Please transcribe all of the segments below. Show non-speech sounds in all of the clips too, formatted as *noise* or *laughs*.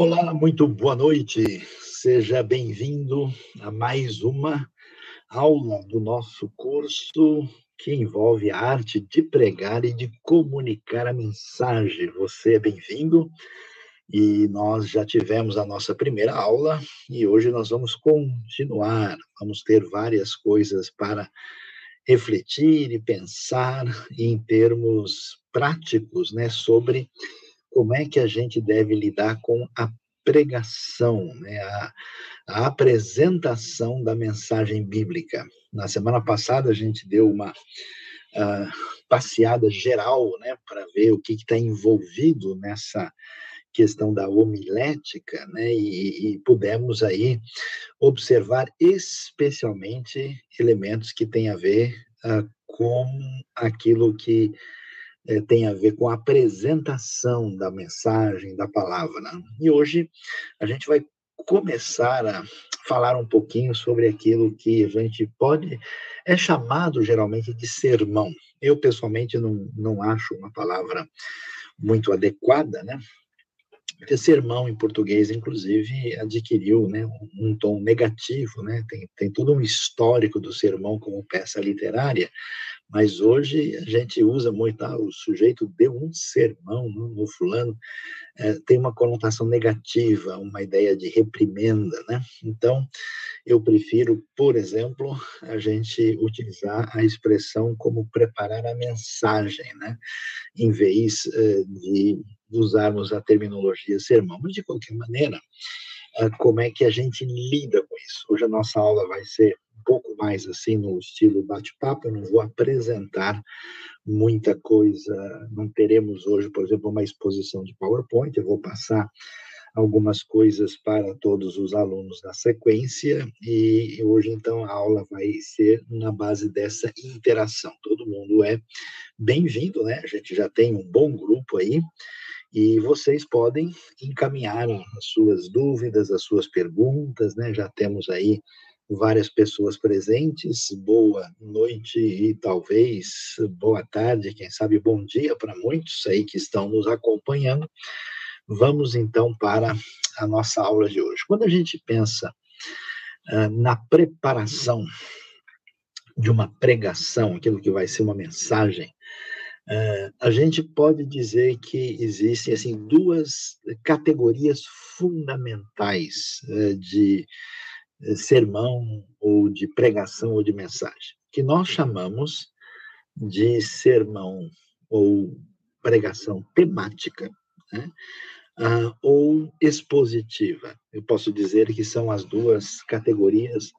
Olá, muito boa noite. Seja bem-vindo a mais uma aula do nosso curso que envolve a arte de pregar e de comunicar a mensagem. Você é bem-vindo e nós já tivemos a nossa primeira aula e hoje nós vamos continuar. Vamos ter várias coisas para refletir e pensar em termos práticos, né, sobre como é que a gente deve lidar com a pregação, né, a, a apresentação da mensagem bíblica. Na semana passada a gente deu uma uh, passeada geral, né, para ver o que está envolvido nessa questão da homilética, né, e, e pudemos aí observar especialmente elementos que têm a ver uh, com aquilo que é, tem a ver com a apresentação da mensagem, da palavra. E hoje a gente vai começar a falar um pouquinho sobre aquilo que a gente pode, é chamado geralmente de sermão. Eu, pessoalmente, não, não acho uma palavra muito adequada, né? Porque sermão em português, inclusive, adquiriu né, um, um tom negativo, né? Tem, tem todo um histórico do sermão como peça literária, mas hoje a gente usa muito, ah, o sujeito deu um sermão no, no fulano, é, tem uma conotação negativa, uma ideia de reprimenda, né? Então, eu prefiro, por exemplo, a gente utilizar a expressão como preparar a mensagem, né? Em vez é, de usarmos a terminologia sermão. Mas, de qualquer maneira, é, como é que a gente lida com isso? Hoje a nossa aula vai ser pouco mais assim no estilo bate-papo, eu não vou apresentar muita coisa, não teremos hoje, por exemplo, uma exposição de PowerPoint, eu vou passar algumas coisas para todos os alunos na sequência e hoje então a aula vai ser na base dessa interação. Todo mundo é bem-vindo, né? A gente já tem um bom grupo aí e vocês podem encaminhar as suas dúvidas, as suas perguntas, né? Já temos aí várias pessoas presentes. Boa noite e talvez boa tarde, quem sabe bom dia para muitos aí que estão nos acompanhando. Vamos então para a nossa aula de hoje. Quando a gente pensa uh, na preparação de uma pregação, aquilo que vai ser uma mensagem, uh, a gente pode dizer que existem assim duas categorias fundamentais uh, de sermão ou de pregação ou de mensagem, que nós chamamos de sermão ou pregação temática, né? ah, ou expositiva. Eu posso dizer que são as duas categorias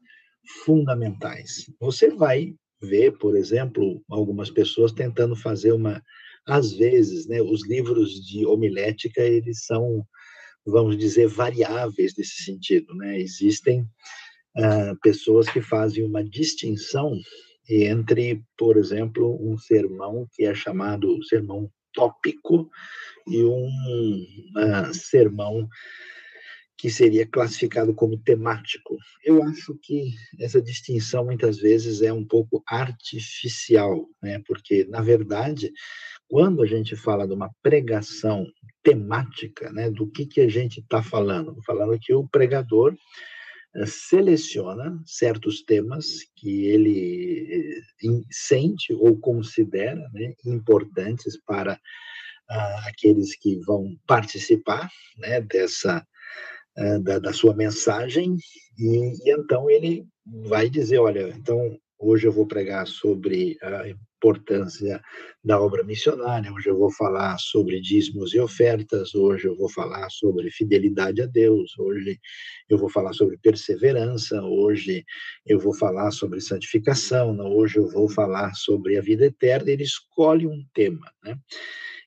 fundamentais. Você vai ver, por exemplo, algumas pessoas tentando fazer uma, às vezes, né, os livros de homilética eles são vamos dizer, variáveis nesse sentido. Né? Existem uh, pessoas que fazem uma distinção entre, por exemplo, um sermão que é chamado sermão tópico e um uh, sermão que seria classificado como temático. Eu acho que essa distinção muitas vezes é um pouco artificial, né? porque, na verdade, quando a gente fala de uma pregação temática, né, do que, que a gente está falando? Falando que o pregador eh, seleciona certos temas que ele eh, sente ou considera né, importantes para uh, aqueles que vão participar né, dessa uh, da, da, sua mensagem e, e, então ele vai dizer, olha, então hoje eu vou pregar sobre a importância da obra missionária. Hoje eu vou falar sobre dízimos e ofertas, hoje eu vou falar sobre fidelidade a Deus, hoje eu vou falar sobre perseverança, hoje eu vou falar sobre santificação, hoje eu vou falar sobre a vida eterna. Ele escolhe um tema, né?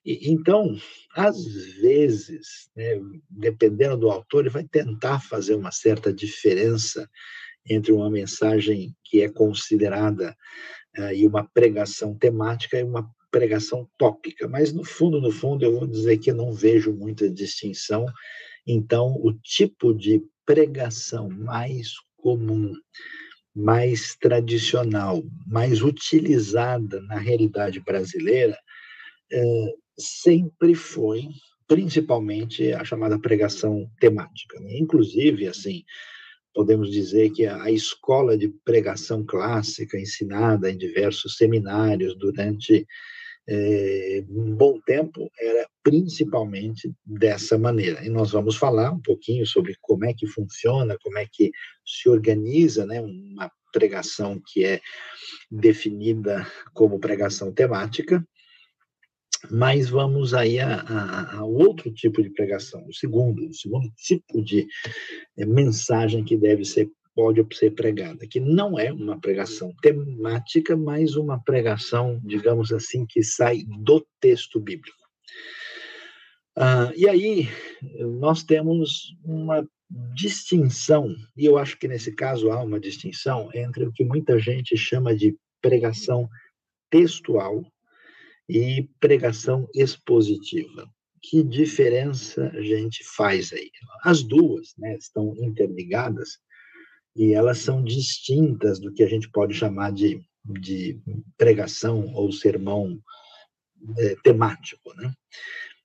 Então, às vezes, né, dependendo do autor, ele vai tentar fazer uma certa diferença entre uma mensagem que é considerada uh, e uma pregação temática e uma pregação tópica. Mas no fundo, no fundo, eu vou dizer que não vejo muita distinção. Então, o tipo de pregação mais comum, mais tradicional, mais utilizada na realidade brasileira, uh, sempre foi principalmente a chamada pregação temática. Né? Inclusive, assim, podemos dizer que a escola de pregação clássica ensinada em diversos seminários durante é, um bom tempo era principalmente dessa maneira. E nós vamos falar um pouquinho sobre como é que funciona, como é que se organiza né, uma pregação que é definida como pregação temática, mas vamos aí a, a, a, outro tipo de pregação, o segundo, o segundo tipo de é, mensagem que deve ser pode ser pregada, que não é uma pregação temática, mas uma pregação, digamos assim, que sai do texto bíblico. Ah, e aí nós temos uma distinção, e eu acho que nesse caso há uma distinção entre o que muita gente chama de pregação textual e pregação expositiva. Que diferença a gente faz aí? As duas né, estão interligadas e elas são distintas do que a gente pode chamar de, de pregação ou sermão é, temático, né?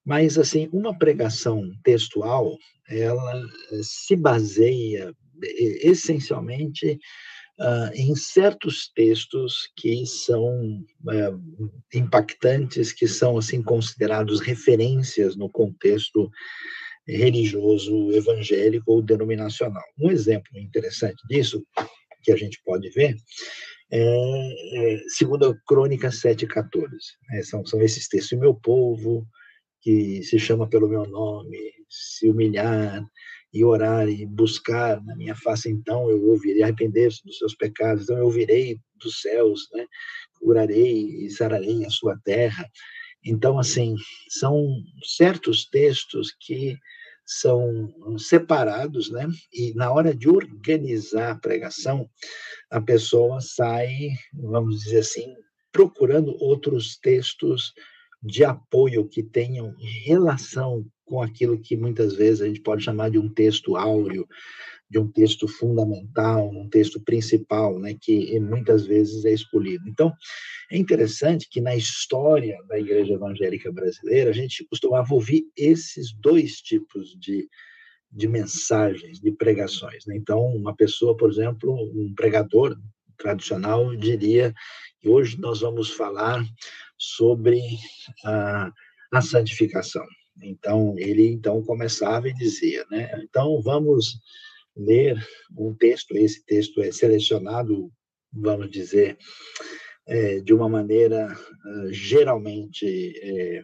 Mas, assim, uma pregação textual, ela se baseia essencialmente uh, em certos textos que são uh, impactantes, que são assim considerados referências no contexto religioso evangélico ou denominacional. Um exemplo interessante disso que a gente pode ver é, é segundo a Crônica 7,14. Né? São, são esses textos. O meu povo, que se chama pelo meu nome, se humilhar, e orar e buscar na minha face, então eu ouvirei, arrepender-se dos seus pecados, então eu ouvirei dos céus, né? curarei e sararei a sua terra. Então, assim, são certos textos que são separados, né? E na hora de organizar a pregação, a pessoa sai, vamos dizer assim, procurando outros textos de apoio que tenham relação com aquilo que muitas vezes a gente pode chamar de um texto áureo, de um texto fundamental, um texto principal, né, que muitas vezes é escolhido. Então, é interessante que na história da Igreja Evangélica Brasileira, a gente costumava ouvir esses dois tipos de, de mensagens, de pregações. Né? Então, uma pessoa, por exemplo, um pregador tradicional diria que hoje nós vamos falar sobre a, a santificação. Então, ele então começava e dizia, né? Então, vamos ler um texto, esse texto é selecionado, vamos dizer, é, de uma maneira geralmente é,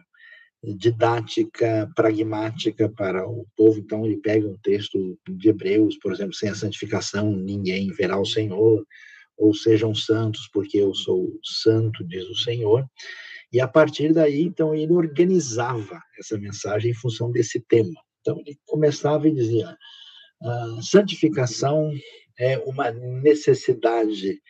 didática, pragmática para o povo. Então, ele pega um texto de Hebreus, por exemplo, sem a santificação ninguém verá o Senhor, ou sejam santos, porque eu sou santo, diz o Senhor. E a partir daí, então, ele organizava essa mensagem em função desse tema. Então, ele começava e dizia: a santificação é uma necessidade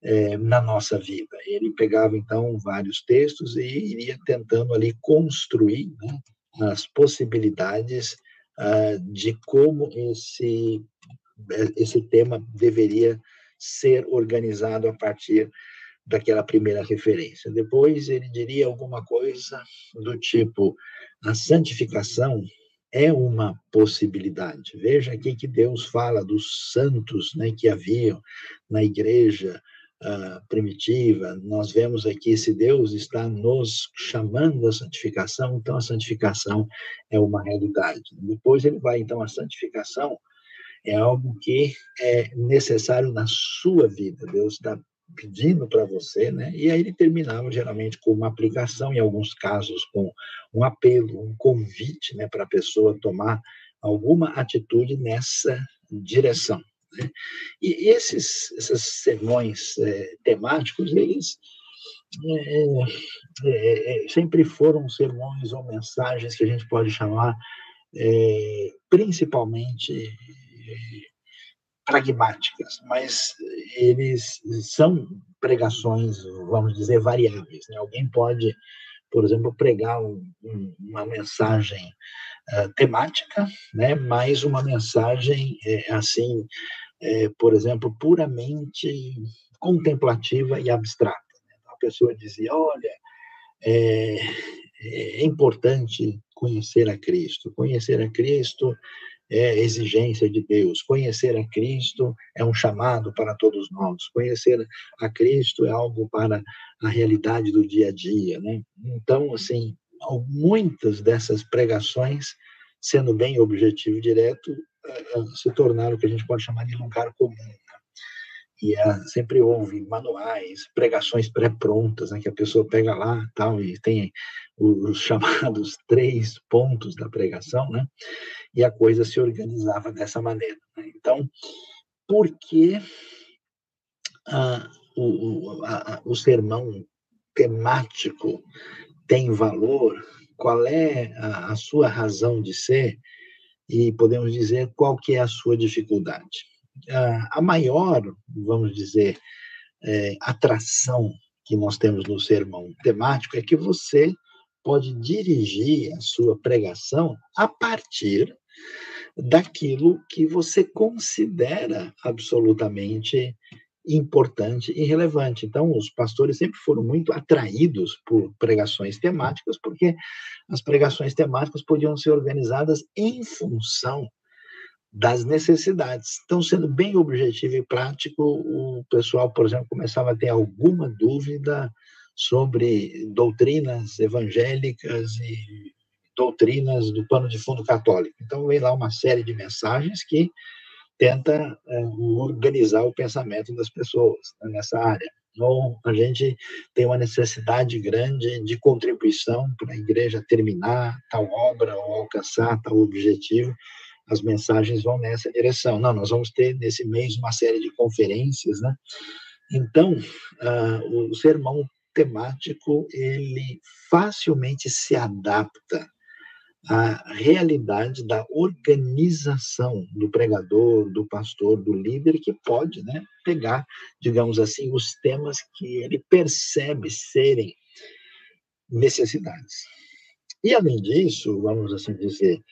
é, na nossa vida. Ele pegava, então, vários textos e iria tentando ali construir né, as possibilidades uh, de como esse, esse tema deveria ser organizado a partir daquela primeira referência. Depois ele diria alguma coisa do tipo: a santificação é uma possibilidade. Veja aqui que Deus fala dos santos né, que haviam na igreja uh, primitiva. Nós vemos aqui se Deus está nos chamando à santificação, então a santificação é uma realidade. Depois ele vai, então, a santificação é algo que é necessário na sua vida. Deus está pedindo para você, né? E aí ele terminava geralmente com uma aplicação, em alguns casos com um apelo, um convite, né, para a pessoa tomar alguma atitude nessa direção. Né? E esses, esses sermões é, temáticos, eles é, é, é sempre foram sermões ou mensagens que a gente pode chamar é, principalmente pragmáticas, mas eles são pregações, vamos dizer, variáveis. Né? Alguém pode, por exemplo, pregar um, um, uma mensagem uh, temática, né? mas uma mensagem, é, assim, é, por exemplo, puramente contemplativa e abstrata. Né? A pessoa dizia, olha, é, é importante conhecer a Cristo. Conhecer a Cristo é exigência de Deus. Conhecer a Cristo é um chamado para todos nós. Conhecer a Cristo é algo para a realidade do dia a dia, né? Então, assim, muitas dessas pregações, sendo bem objetivo direto, eh, eh, se tornaram o que a gente pode chamar de lugar comum. E sempre houve manuais, pregações pré-prontas, né, que a pessoa pega lá tal, e tem os chamados *laughs* três pontos da pregação, né? E a coisa se organizava dessa maneira. Né? Então, por que ah, o, a, o sermão temático tem valor? Qual é a, a sua razão de ser? E podemos dizer qual que é a sua dificuldade. A maior, vamos dizer, é, atração que nós temos no sermão temático é que você pode dirigir a sua pregação a partir daquilo que você considera absolutamente importante e relevante. Então, os pastores sempre foram muito atraídos por pregações temáticas, porque as pregações temáticas podiam ser organizadas em função das necessidades. Então, sendo bem objetivo e prático, o pessoal, por exemplo, começava a ter alguma dúvida sobre doutrinas evangélicas e doutrinas do pano de fundo católico. Então, vem lá uma série de mensagens que tenta é, organizar o pensamento das pessoas né, nessa área. Ou a gente tem uma necessidade grande de contribuição para a igreja terminar tal obra ou alcançar tal objetivo as mensagens vão nessa direção. Não, nós vamos ter nesse mês uma série de conferências, né? Então, uh, o sermão temático ele facilmente se adapta à realidade da organização do pregador, do pastor, do líder que pode, né, pegar, digamos assim, os temas que ele percebe serem necessidades. E além disso, vamos assim dizer,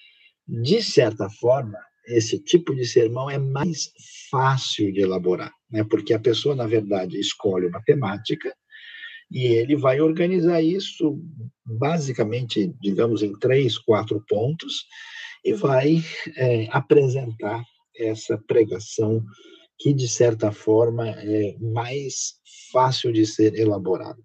de certa forma, esse tipo de sermão é mais fácil de elaborar, né? porque a pessoa, na verdade, escolhe uma temática e ele vai organizar isso basicamente, digamos, em três, quatro pontos e vai é, apresentar essa pregação que, de certa forma, é mais fácil de ser elaborada.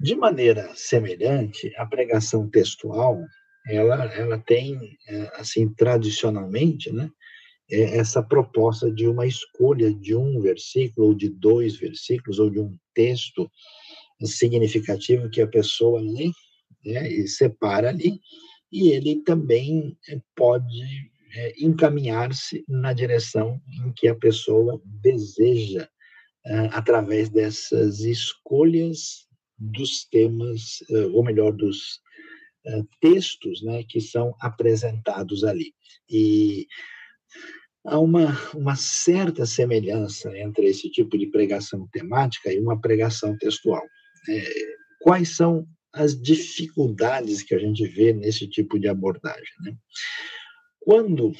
De maneira semelhante, a pregação textual ela, ela tem, é, assim, tradicionalmente, né, é, essa proposta de uma escolha de um versículo, ou de dois versículos, ou de um texto significativo que a pessoa lê né, e separa ali, e ele também é, pode encaminhar-se na direção em que a pessoa deseja, através dessas escolhas dos temas, ou melhor, dos textos né, que são apresentados ali. E há uma, uma certa semelhança entre esse tipo de pregação temática e uma pregação textual. É, quais são as dificuldades que a gente vê nesse tipo de abordagem? Né? Quando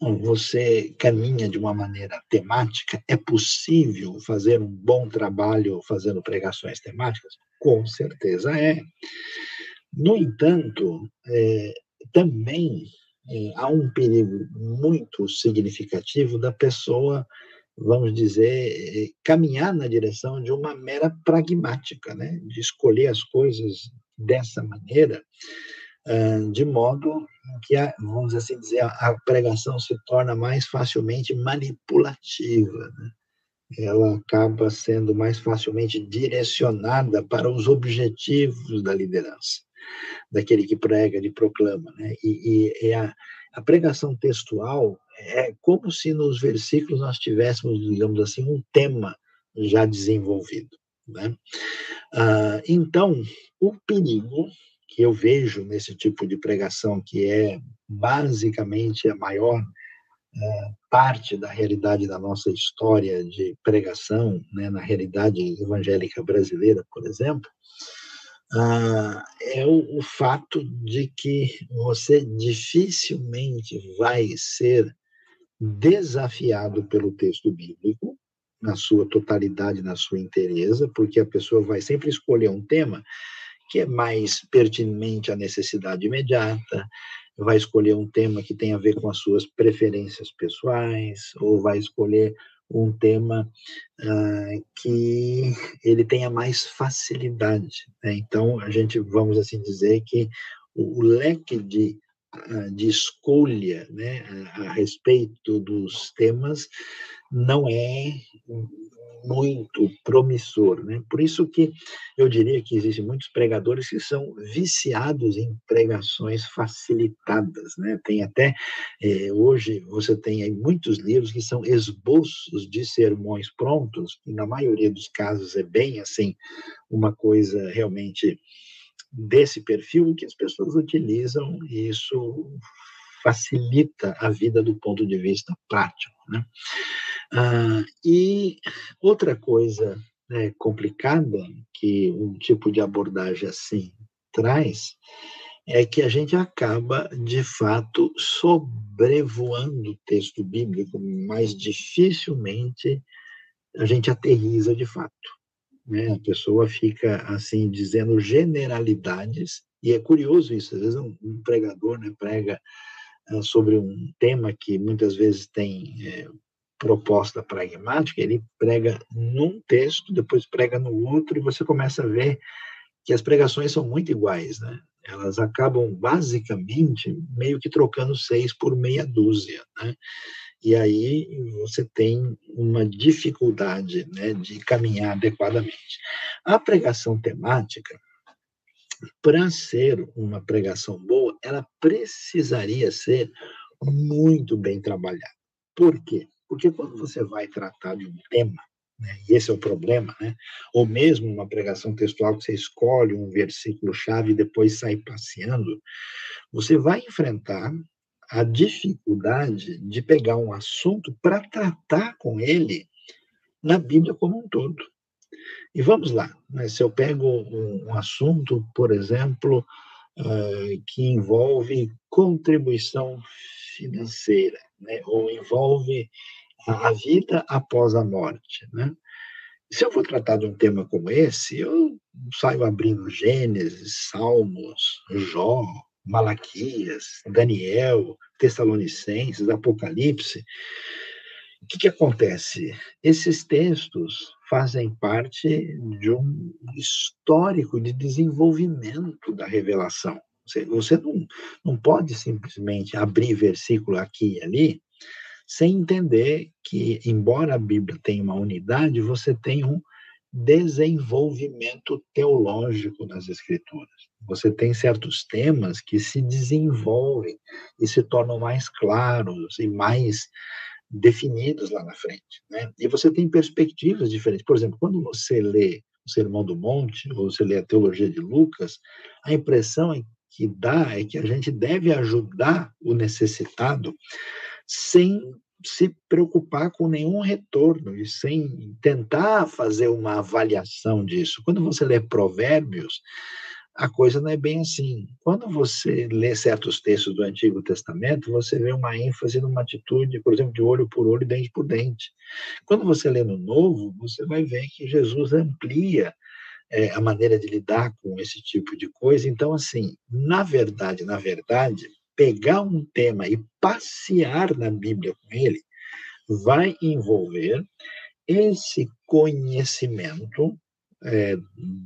você caminha de uma maneira temática, é possível fazer um bom trabalho fazendo pregações temáticas? Com certeza é. No entanto, é, também é, há um perigo muito significativo da pessoa, vamos dizer, é, caminhar na direção de uma mera pragmática, né? de escolher as coisas dessa maneira, de modo que, a, vamos assim dizer, a pregação se torna mais facilmente manipulativa. Né? ela acaba sendo mais facilmente direcionada para os objetivos da liderança daquele que prega, ele proclama. Né? E, e, a, a pregação textual é como se nos versículos nós tivéssemos, digamos assim, um tema já desenvolvido. Né? Ah, então, o perigo que eu vejo nesse tipo de pregação, que é basicamente a maior é, parte da realidade da nossa história de pregação, né, na realidade evangélica brasileira, por exemplo, ah, é o, o fato de que você dificilmente vai ser desafiado pelo texto bíblico, na sua totalidade, na sua inteireza, porque a pessoa vai sempre escolher um tema que é mais pertinente à necessidade imediata, vai escolher um tema que tem a ver com as suas preferências pessoais, ou vai escolher um tema uh, que ele tenha mais facilidade. Né? Então, a gente, vamos assim dizer, que o, leque de, de escolha né, a, respeito dos temas não é muito promissor, né? Por isso que eu diria que existem muitos pregadores que são viciados em pregações facilitadas, né? Tem até eh, hoje você tem muitos livros que são esboços de sermões prontos, e na maioria dos casos é bem assim uma coisa realmente desse perfil que as pessoas utilizam e isso facilita a vida do ponto de vista prático, né? Ah, e outra coisa né, complicada que um tipo de abordagem assim traz é que a gente acaba, de fato, sobrevoando o texto bíblico, mais dificilmente a gente aterriza de fato. Né? A pessoa fica, assim, dizendo generalidades, e é curioso isso, às vezes um, um pregador né, prega uh, sobre um tema que muitas vezes tem é, proposta pragmática, ele prega num texto, depois prega no outro, e você começa a ver que as pregações são muito iguais, né? Elas acabam basicamente meio que trocando seis por meia dúzia, né? E aí você tem uma dificuldade né, de caminhar adequadamente. A pregação temática, para ser uma pregação boa, ela precisaria ser muito bem trabalhada. Por quê? Porque quando você vai tratar de um tema, né, e esse é o problema, né, ou mesmo uma pregação textual que você escolhe um versículo-chave e depois sai passeando, você vai enfrentar a dificuldade de pegar um assunto para tratar com ele na Bíblia como um todo. E vamos lá, né, se eu pego um, um assunto, por exemplo, uh, que envolve contribuição financeira, né, ou envolve a vida após a morte, né? Se eu vou tratar de um tema como esse, eu saio abrindo Gênesis, Salmos, Jó, Malaquias, Daniel, Tessalonicenses, Apocalipse. O que, que acontece? Esses textos fazem parte de um histórico de desenvolvimento da revelação. Você, você não, não pode simplesmente abrir versículo aqui e ali sem entender que, embora a Bíblia tenha uma unidade, você tem um desenvolvimento teológico nas Escrituras. Você tem certos temas que se desenvolvem e se tornam mais claros e mais definidos lá na frente. Né? E você tem perspectivas diferentes. Por exemplo, quando você lê o Sermão do Monte, ou você lê a Teologia de Lucas, a impressão que dá é que a gente deve ajudar o necessitado sem se preocupar com nenhum retorno e sem tentar fazer uma avaliação disso. Quando você lê Provérbios, a coisa não é bem assim. Quando você lê certos textos do Antigo Testamento, você vê uma ênfase numa atitude, por exemplo, de olho por olho dente por dente. Quando você lê no Novo, você vai ver que Jesus amplia é, a maneira de lidar com esse tipo de coisa. Então, assim, na verdade, na verdade, pegar um tema e passear na Bíblia com ele, vai envolver esse conhecimento é,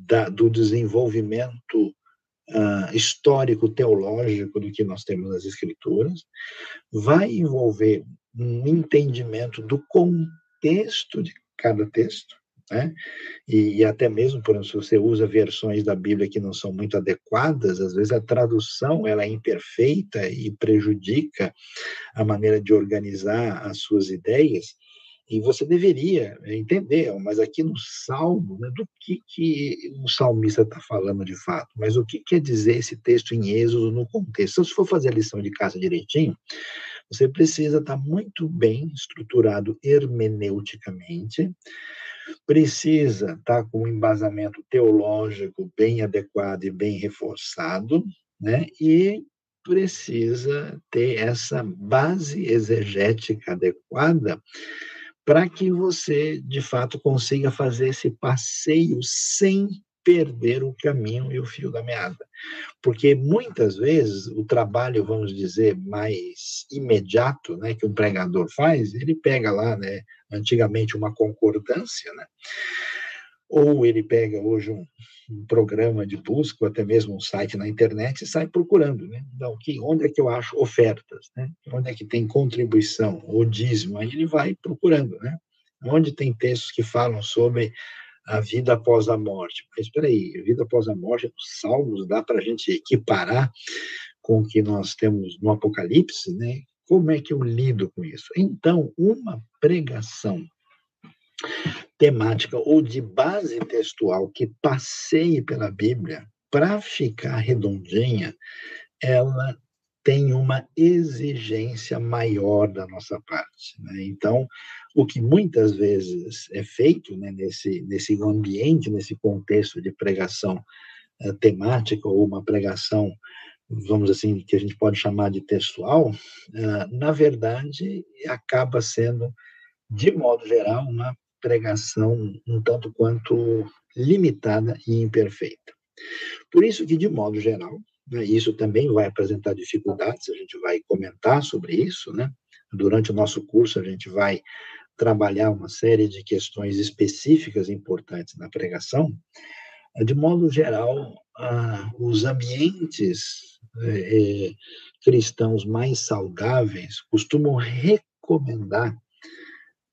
da, do desenvolvimento uh, histórico teológico do que nós temos nas Escrituras, vai envolver um entendimento do contexto de cada texto, né? E, e, até mesmo, por exemplo, se você usa versões da Bíblia que não são muito adequadas, às vezes a tradução ela é imperfeita e prejudica a maneira de organizar as suas ideias. E você deveria entender, mas aqui no Salmo, né, do que, que o salmista está falando de fato, mas o que quer dizer esse texto em Êxodo no contexto. Então, se for fazer a lição de casa direitinho, você precisa estar tá muito bem estruturado hermeneuticamente, precisa estar tá com um embasamento teológico bem adequado e bem reforçado, né? E precisa ter essa base exegética adequada para que você, de fato, consiga fazer esse passeio sem perder o caminho e o fio da meada. Porque muitas vezes o trabalho, vamos dizer, mais imediato, né, que um pregador faz, ele pega lá, né, antigamente uma concordância, né, ou ele pega hoje um, um programa de busca, ou até mesmo um site na internet, e sai procurando, né? Então, que, onde é que eu acho ofertas, né? Onde é que tem contribuição, ou dízimo, aí ele vai procurando, né? Onde tem textos que falam sobre a vida após a morte. Mas espera aí, a vida após a morte, os salmos, dá para a gente equiparar com o que nós temos no Apocalipse, né? Como é que eu lido com isso? Então, uma pregação temática ou de base textual que passeie pela Bíblia, para ficar redondinha, ela tem uma exigência maior da nossa parte. Né? Então, o que muitas vezes é feito né, nesse, nesse ambiente, nesse contexto de pregação uh, temática ou uma pregação, vamos assim, que a gente pode chamar de textual, uh, na verdade, acaba sendo, de modo geral, uma pregação um tanto quanto limitada e imperfeita. Por isso que, de modo geral, né, isso também vai apresentar dificuldades, a gente vai comentar sobre isso, né? Durante o nosso curso, a gente vai trabalhar uma série de questões específicas importantes na pregação. De modo geral, ah, os ambientes eh, cristãos mais saudáveis costumam recomendar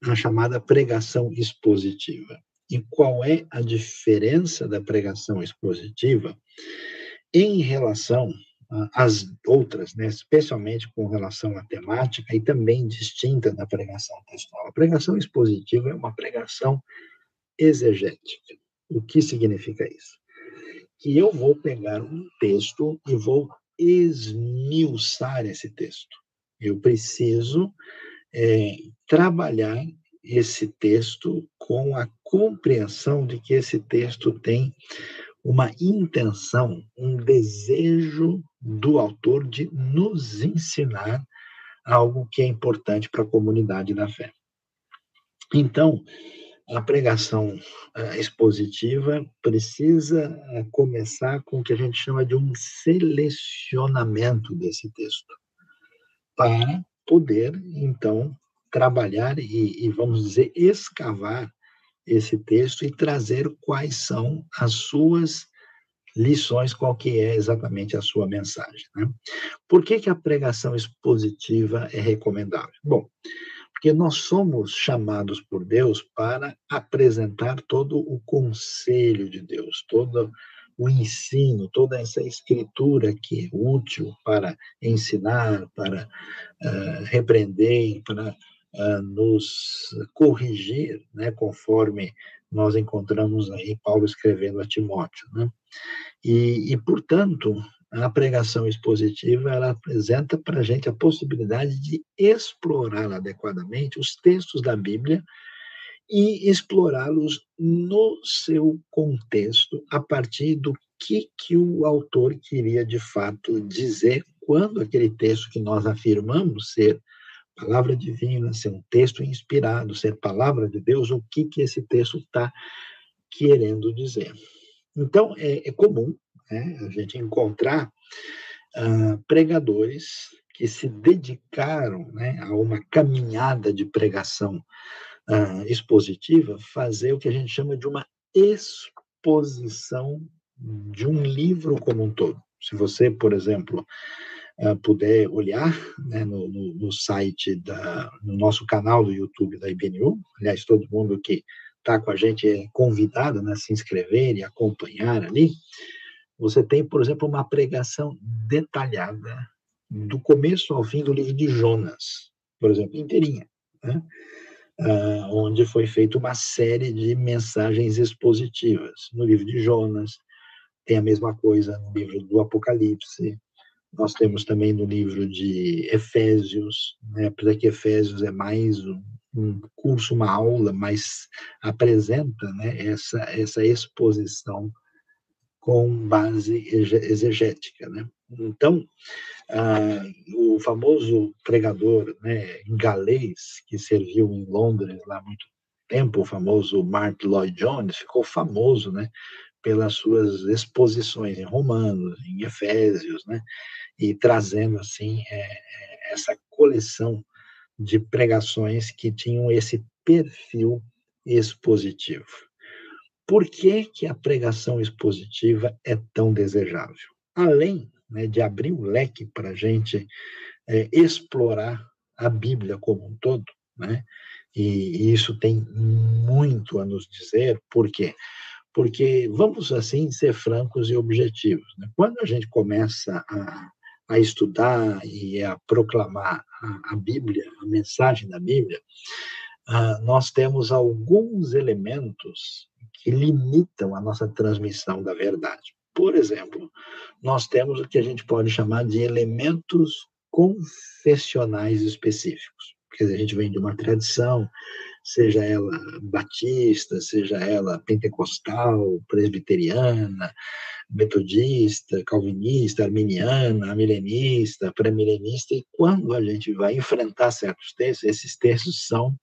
a chamada pregação expositiva. E qual é a diferença da pregação expositiva em relação às outras, né, especialmente com relação à temática e também distinta da pregação textual? A pregação expositiva é uma pregação exegética. O que significa isso? Que eu vou pegar um texto e vou esmiuçar esse texto. Eu preciso é, trabalhar esse texto com a compreensão de que esse texto tem uma intenção, um desejo do autor de nos ensinar algo que é importante para a comunidade da fé. Então, a pregação uh, expositiva precisa uh, começar com o que a gente chama de um selecionamento desse texto, para poder, então, trabalhar e, e, vamos dizer, escavar esse texto e trazer quais são as suas lições, qual que é exatamente a sua mensagem. Né? Por que, que a pregação expositiva é recomendável? Bom, porque nós somos chamados por Deus para apresentar todo o conselho de Deus, todo o ensino, toda essa escritura que é útil para ensinar, para uh, repreender, para nos corrigir, né, conforme nós encontramos aí Paulo escrevendo a Timóteo, né? E, e portanto, a pregação expositiva ela apresenta para a gente a possibilidade de explorar adequadamente os textos da Bíblia e explorá-los no seu contexto, a partir do que, que o autor queria de fato dizer quando aquele texto que nós afirmamos ser palavra divina, ser um texto inspirado, ser palavra de Deus, o que, que esse texto está querendo dizer. Então, é, é comum né, a gente encontrar uh, pregadores que se dedicaram né, a uma caminhada de pregação uh, expositiva fazer o que a gente chama de uma exposição de um livro como um todo. Se você, por exemplo, uh, puder olhar né, no, no, no, site, da, no nosso canal do YouTube da IBNU, aliás, todo mundo que está com a gente é convidado né, a se inscrever e acompanhar ali, você tem, por exemplo, uma pregação detalhada do começo ao fim do livro de Jonas, por exemplo, inteirinha. Né? uh, onde foi feita uma série de mensagens expositivas. No livro de Jonas, tem a mesma coisa no livro do Apocalipse, nós temos também no livro de Efésios, né? apesar que Efésios é mais um, um curso, uma aula, mas apresenta né, essa, essa exposição com base exegética. Né? Então, ah, o famoso pregador né, galês, que serviu em Londres lá há muito tempo, o famoso Mark Lloyd Jones, ficou famoso né, pelas suas exposições em Romanos, em Efésios, né? E trazendo, assim, é, é, essa coleção de pregações que tinham esse perfil expositivo. Por que, que a pregação expositiva é tão desejável? Além né, de abrir o leque para a gente é, explorar a Bíblia como um todo, né? E, e isso tem muito a nos dizer, por quê? Porque, vamos assim, ser francos e objetivos. Né? Quando a gente começa a, a estudar e a proclamar a, a Bíblia, a mensagem da Bíblia, uh, nós temos alguns elementos que limitam a nossa transmissão da verdade. Por exemplo, nós temos o que a gente pode chamar de elementos confessionais específicos. Quer dizer, a gente vem de uma tradição, seja ela batista, seja ela pentecostal, presbiteriana, metodista, calvinista, arminiana, milenista, pré-milenista, e quando a gente vai enfrentar certos textos, esses textos são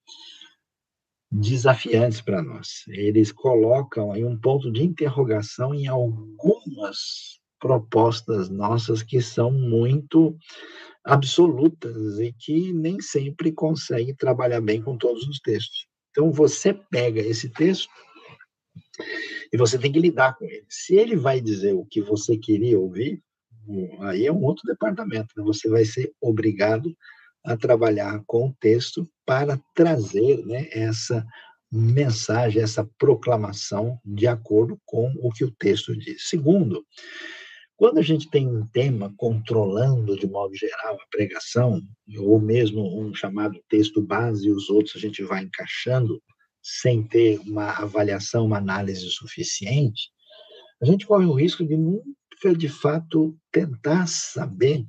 desafiantes para nós. Eles colocam aí um ponto de interrogação em algumas propostas nossas que são muito absolutas e que nem sempre consegue trabalhar bem com todos os textos. Então você pega esse texto e você tem que lidar com ele. Se ele vai dizer o que você queria ouvir, aí é um outro departamento. Né? Você vai ser obrigado a trabalhar com o texto para trazer né, essa mensagem, essa proclamação de acordo com o que o texto diz. Segundo, quando a gente tem um tema controlando de modo geral a pregação, ou mesmo um chamado texto base e os outros a gente vai encaixando sem ter uma avaliação, uma análise suficiente, a gente corre o risco de nunca de fato tentar saber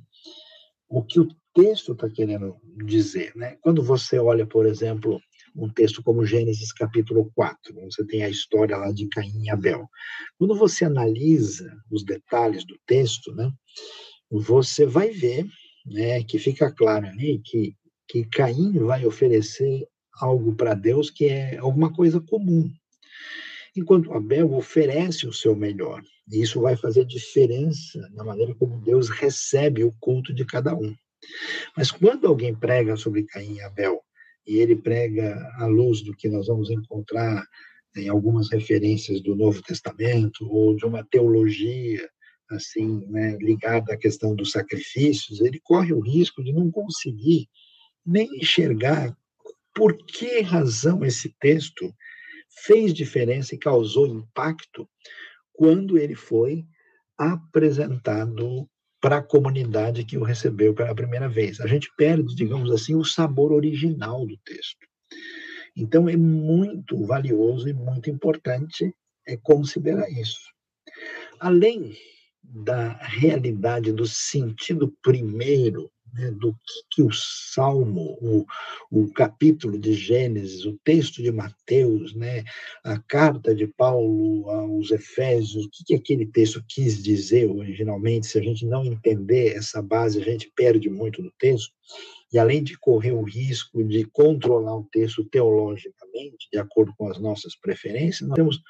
o que o texto está querendo dizer. Né? Quando você olha, por exemplo, um texto como Gênesis capítulo 4, você tem a história lá de Caim e Abel. Quando você analisa os detalhes do texto, né, você vai ver né, que fica claro ali que, que Caim vai oferecer algo para Deus que é alguma coisa comum, enquanto Abel oferece o seu melhor. E isso vai fazer diferença na maneira como Deus recebe o culto de cada um. Mas quando alguém prega sobre Caim e Abel, e ele prega à luz do que nós vamos encontrar em algumas referências do Novo Testamento, ou de uma teologia assim, né, ligada à questão dos sacrifícios, ele corre o risco de não conseguir nem enxergar por que razão esse texto fez diferença e causou impacto quando ele foi apresentado para a comunidade que o recebeu pela primeira vez. A gente perde, digamos assim, o sabor original do texto. Então, é muito valioso e muito importante é considerar isso. Além da realidade do sentido primeiro né, do que, que, o Salmo, o, o capítulo de Gênesis, o texto de Mateus, né, a carta de Paulo aos Efésios, o que, que aquele texto quis dizer originalmente, se a gente não entender essa base, a gente perde muito do texto, e além de correr o risco de controlar o texto teologicamente, de acordo com as nossas preferências, nós temos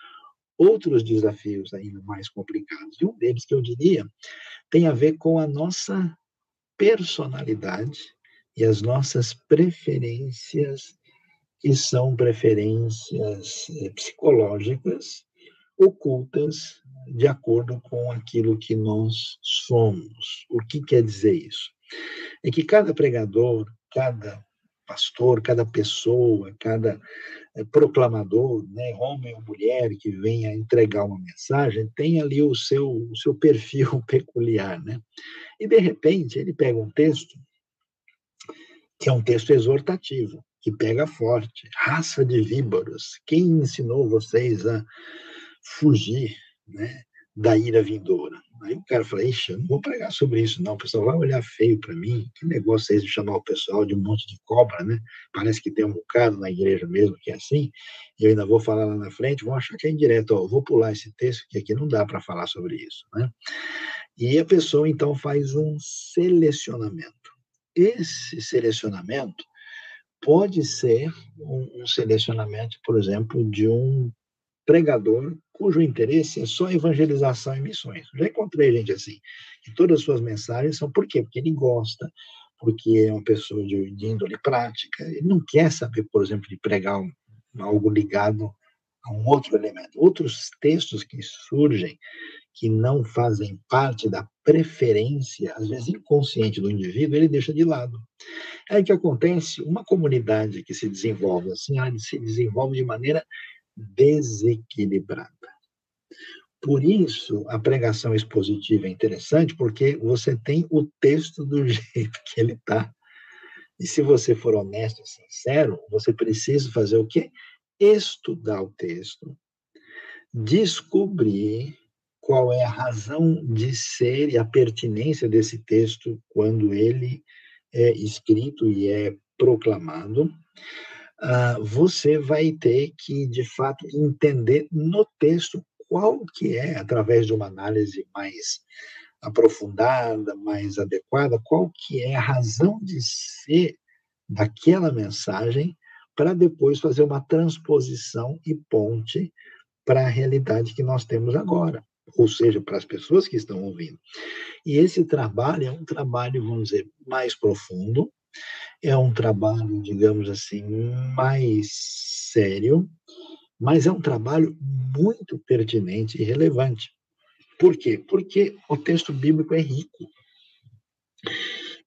outros desafios ainda mais complicados. E um deles, que eu diria, tem a ver com a nossa personalidade e as nossas preferências, que são preferências eh, psicológicas, ocultas de acordo com aquilo que nós somos. O que quer dizer isso? É que cada pregador, cada pastor, cada pessoa, cada proclamador, né, homem ou mulher que venha entregar uma mensagem, tem ali o seu, o seu perfil *laughs* peculiar, né? E de repente ele pega um texto que é um texto exortativo, que pega forte, raça de víboros, quem ensinou vocês a fugir, né, da ira vindoura? Aí o cara fala, ixi, eu não vou pregar sobre isso, não. O pessoal vai olhar feio para mim. Que negócio é esse de chamar o pessoal de um monte de cobra, né? Parece que tem um bocado na igreja mesmo que é assim. E eu ainda vou falar lá na frente, vão achar que é indireto. Ó, vou pular esse texto, que aqui não dá para falar sobre isso, né? E a pessoa, então, faz um selecionamento. Esse selecionamento pode ser um, um selecionamento, por exemplo, de um pregador cujo interesse é só evangelização e missões. Já encontrei gente assim, que todas as suas mensagens são por quê? Porque ele gosta, porque é uma pessoa de, de índole prática, ele não quer saber, por exemplo, de pregar um, algo ligado a um outro elemento. Outros textos que surgem que não fazem parte da preferência, às vezes inconsciente do indivíduo, ele deixa de lado. É aí que acontece, uma comunidade que se desenvolve assim, ela se desenvolve de maneira desequilibrada. Por isso, a pregação expositiva é interessante, porque você tem o texto do *laughs* jeito que ele está. E se você for honesto e sincero, você precisa fazer o quê? Estudar o texto, descobrir qual é a razão de ser e a pertinência desse texto quando ele é escrito e é proclamado, uh, você vai ter que, de fato, entender no texto qual que é, através de uma análise mais aprofundada, mais adequada, qual que é a razão de ser daquela mensagem para depois fazer uma transposição e ponte para a realidade que nós temos agora, ou seja, para as pessoas que estão ouvindo. E esse trabalho é um trabalho, vamos dizer, mais profundo, é um trabalho, digamos assim, mais sério, mas é um trabalho muito pertinente e relevante. Por quê? Porque o texto bíblico é rico.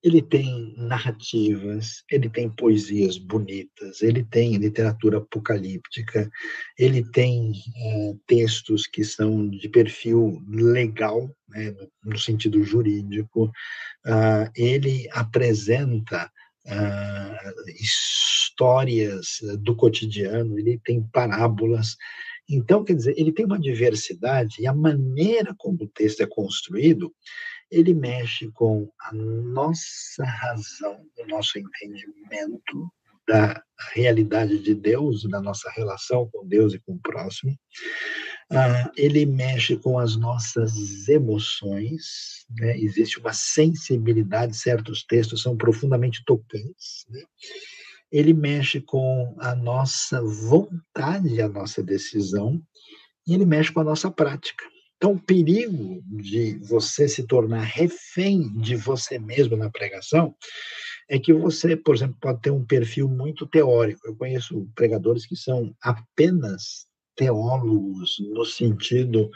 Ele tem narrativas, ele tem poesias bonitas, ele tem literatura apocalíptica, ele tem é, textos que são de perfil legal, né, no sentido jurídico, uh, ele apresenta uh, histórias do cotidiano, ele tem parábolas. Então, quer dizer, ele tem uma diversidade e a maneira como o texto é construído, ele mexe com a nossa razão, o nosso entendimento da realidade de Deus, da nossa relação com Deus e com o próximo. Ah, ele mexe com as nossas emoções, né? existe uma sensibilidade, certos textos são profundamente tocantes. Né? Ele mexe com a nossa vontade, a nossa decisão, e ele mexe com a nossa prática. Então, o perigo de você se tornar refém de você mesmo na pregação é que você, por exemplo, pode ter um perfil muito teórico. Eu conheço pregadores que são apenas teólogos no sentido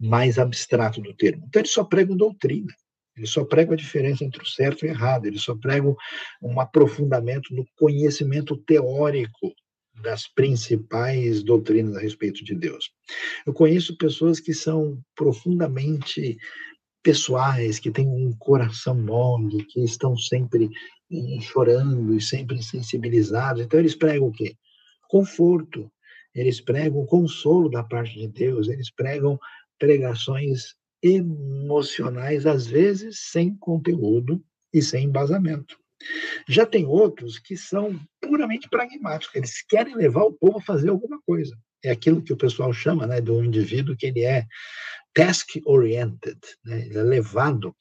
mais abstrato do termo. Então, eles só pregam doutrina. Eles só pregam a diferença entre o certo e o errado. Eles só pregam um aprofundamento no conhecimento teórico das principais doutrinas a respeito de Deus. Eu conheço pessoas que são profundamente pessoais, que têm um coração mole, que estão sempre eh, chorando e sempre sensibilizados. Então, eles pregam o quê? Conforto, eles pregam consolo da parte de Deus, eles pregam pregações emocionais, às vezes sem conteúdo e sem embasamento. Já tem outros que são puramente pragmáticos, eles querem levar o povo a fazer alguma coisa. É aquilo que o pessoal chama né, do indivíduo que ele é task-oriented, né? ele é levado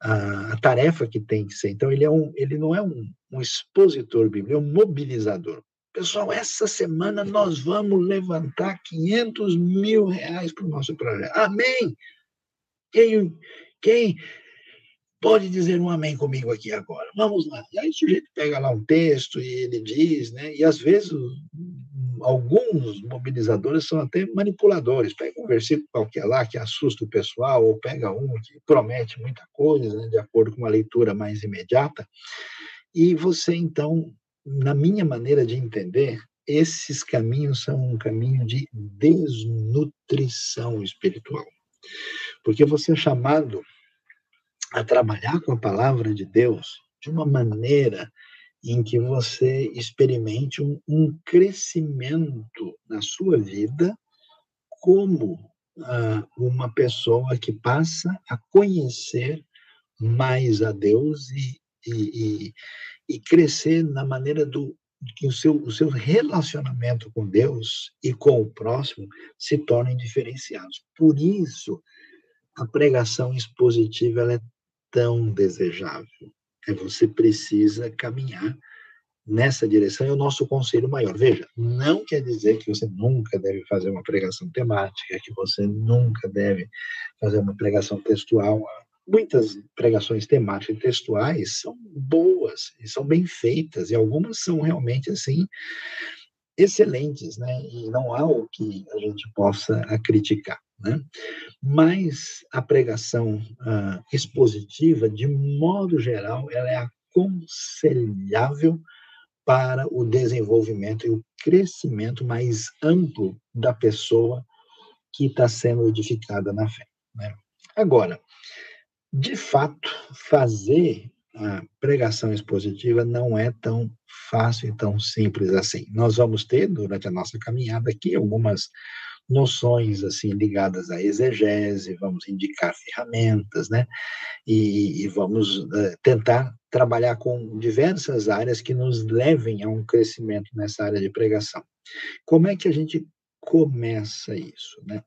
à, tarefa que tem que ser. Então, ele, é um, ele não é um, um expositor bíblico, é um mobilizador. Pessoal, essa semana nós vamos levantar 500 mil reais para o nosso projeto. Amém! Quem, quem pode dizer um amém comigo aqui agora? Vamos lá. E aí o sujeito pega lá um texto e ele diz, né? E às vezes alguns mobilizadores são até manipuladores. Pega um versículo qualquer lá que assusta o pessoal, ou pega um que promete muita coisa, né, de acordo com uma leitura mais imediata. E você, então, na minha maneira de entender, esses caminhos são um caminho de desnutrição espiritual. Porque você é chamado a trabalhar com a palavra de Deus de uma maneira em que você experimente um, um crescimento na sua vida como ah, uma pessoa que passa a conhecer mais a Deus e, e, e, e crescer na maneira do que o seu, o seu relacionamento com Deus e com o próximo se tornem diferenciados. Por isso, a pregação expositiva é tão desejável. É você precisa caminhar nessa direção é o nosso conselho maior. Veja, não quer dizer que você nunca deve fazer uma pregação temática, que você nunca deve fazer uma pregação textual. Muitas pregações temáticas e textuais são boas e são bem feitas, e algumas são realmente assim excelentes, né? E não há o que a gente possa criticar, né? Mas a pregação uh, expositiva, de modo geral, ela é aconselhável para o desenvolvimento e o crescimento mais amplo da pessoa que está sendo edificada na fé. Né? Agora, de fato, fazer a pregação expositiva não é tão fácil e tão simples assim. Nós vamos ter, durante a nossa caminhada aqui, algumas noções assim ligadas à exegese, vamos indicar ferramentas, né? E, e vamos uh, tentar trabalhar com diversas áreas que nos levem a um crescimento nessa área de pregação. Como é que a gente começa isso, né?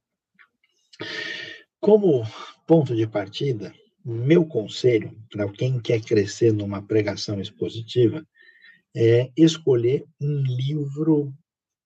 Como ponto de partida, meu conselho para quem quer crescer numa pregação expositiva é escolher um livro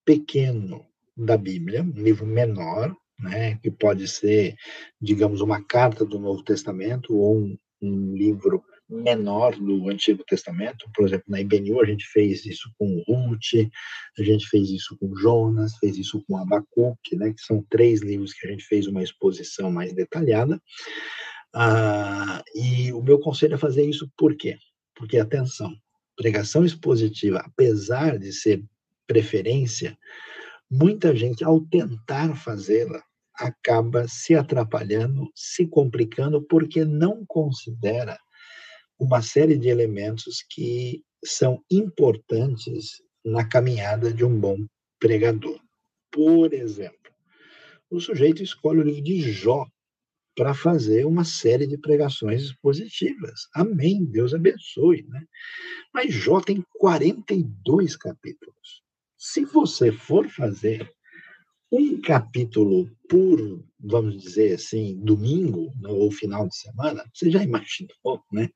pequeno da Bíblia, um livro menor, né, que pode ser, digamos, uma carta do Novo Testamento ou um, um livro menor do Antigo Testamento. Por exemplo, na IBNU a gente fez isso com Ruth, a gente fez isso com Jonas, fez isso com Abacuque, né, que são três livros que a gente fez uma exposição mais detalhada. Ah, e o meu conselho é fazer isso por quê? Porque, atenção, pregação expositiva, apesar de ser preferência, muita gente, ao tentar fazê-la, acaba se atrapalhando, se complicando, porque não considera uma série de elementos que são importantes na caminhada de um bom pregador. Por exemplo, o sujeito escolhe o livro de Jó para fazer uma série de pregações positivas. Amém, Deus abençoe, né? Mas Jó tem 42 capítulos. Se você for fazer um capítulo por, vamos dizer assim, domingo né, ou final de semana, você já imaginou, né?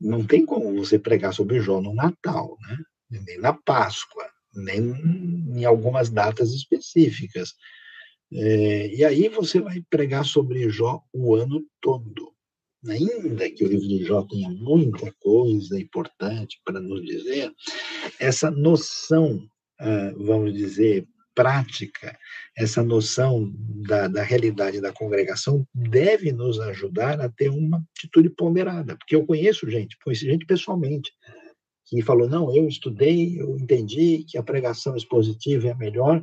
Não tem como você pregar sobre Jó no Natal, né? Nem na Páscoa, nem em algumas datas específicas. É, e aí você vai pregar sobre Jó o ano todo. Ainda que o livro de Jó tenha muita coisa importante para nos dizer, essa noção, vamos dizer, prática, essa noção da, da realidade da congregação deve nos ajudar a ter uma atitude ponderada, porque eu conheço gente, conheci gente pessoalmente, que falou, não, eu estudei, eu entendi que a pregação expositiva é a melhor,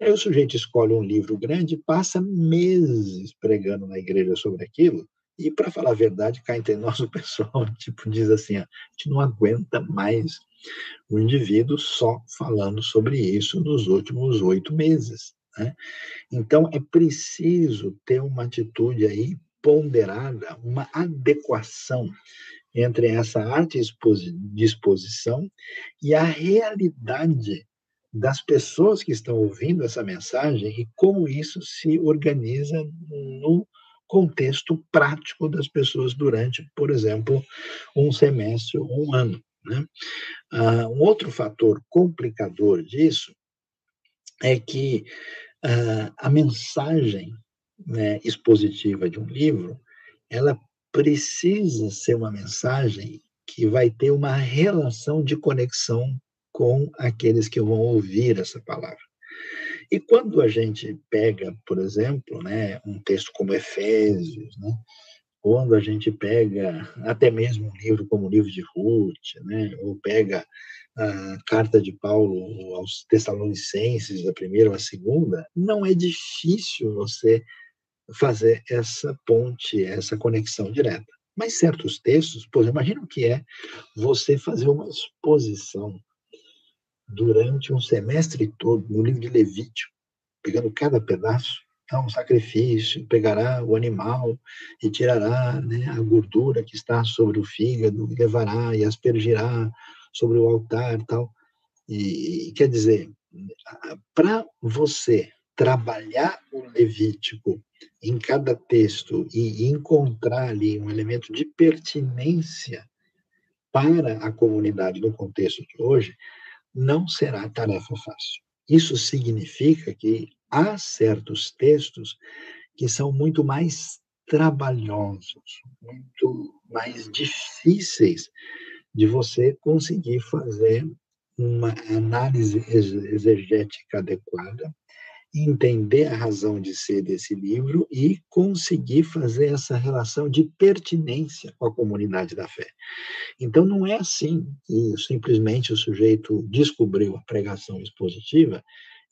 aí o sujeito escolhe um livro grande, passa meses pregando na igreja sobre aquilo, e para falar a verdade, cá entre nós, *laughs* o pessoal tipo, diz assim: a gente não aguenta mais o indivíduo só falando sobre isso nos últimos oito meses. Né? Então, é preciso ter uma atitude aí ponderada, uma adequação entre essa arte de exposição e a realidade das pessoas que estão ouvindo essa mensagem e como isso se organiza no contexto prático das pessoas durante, por exemplo, um semestre ou um ano. Né? Uh, um outro fator complicador disso é que uh, a mensagem né, expositiva de um livro ela precisa ser uma mensagem que vai ter uma relação de conexão com aqueles que vão ouvir essa palavra. E quando a gente pega, por exemplo, né, um texto como Efésios, né, quando a gente pega até mesmo um livro como o livro de Ruth, né, ou pega a carta de Paulo aos Tessalonicenses, da primeira ou a segunda, não é difícil você fazer essa ponte, essa conexão direta. Mas certos textos, por exemplo, imagina o que é você fazer uma exposição durante um semestre todo no livro de Levítico, pegando cada pedaço, então, sacrifício, pegará o animal e tirará né, a gordura que está sobre o fígado, e levará e aspergirá sobre o altar tal. E quer dizer, para você trabalhar o Levítico em cada texto e encontrar ali um elemento de pertinência para a comunidade no contexto de hoje, não será tarefa fácil. Isso significa que há certos textos que são muito mais trabalhosos, muito mais difíceis de você conseguir fazer uma análise exegética adequada, entender a razão de ser desse livro e conseguir fazer essa relação de pertinência com a comunidade da fé. Então, não é assim que simplesmente o sujeito descobriu a pregação expositiva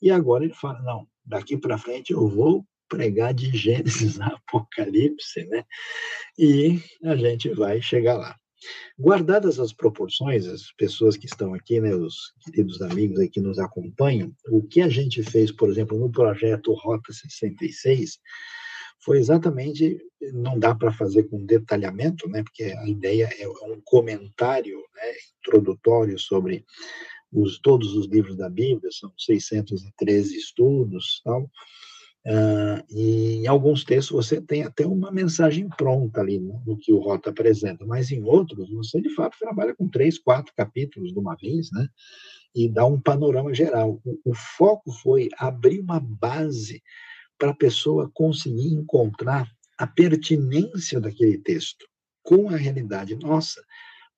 e agora ele fala: não, daqui para frente eu vou pregar de Gênesis a Apocalipse, né? E a gente vai chegar lá. Guardadas as proporções, as pessoas que estão aqui, né, os queridos amigos aí que nos acompanham, o que a gente fez, por exemplo, no projeto Rota 66, foi exatamente, não dá para fazer com detalhamento, né, porque a ideia é um comentário né, introdutório sobre os, todos os livros da Bíblia, são 613 estudos, tal, Uh, e em alguns textos você tem até uma mensagem pronta ali no, no, que o Rota apresenta, mas em outros você de fato trabalha com três, quatro capítulos de uma vez, né? E dá um panorama geral. O, o foco foi abrir uma base para a pessoa conseguir encontrar a pertinência daquele texto com a realidade nossa,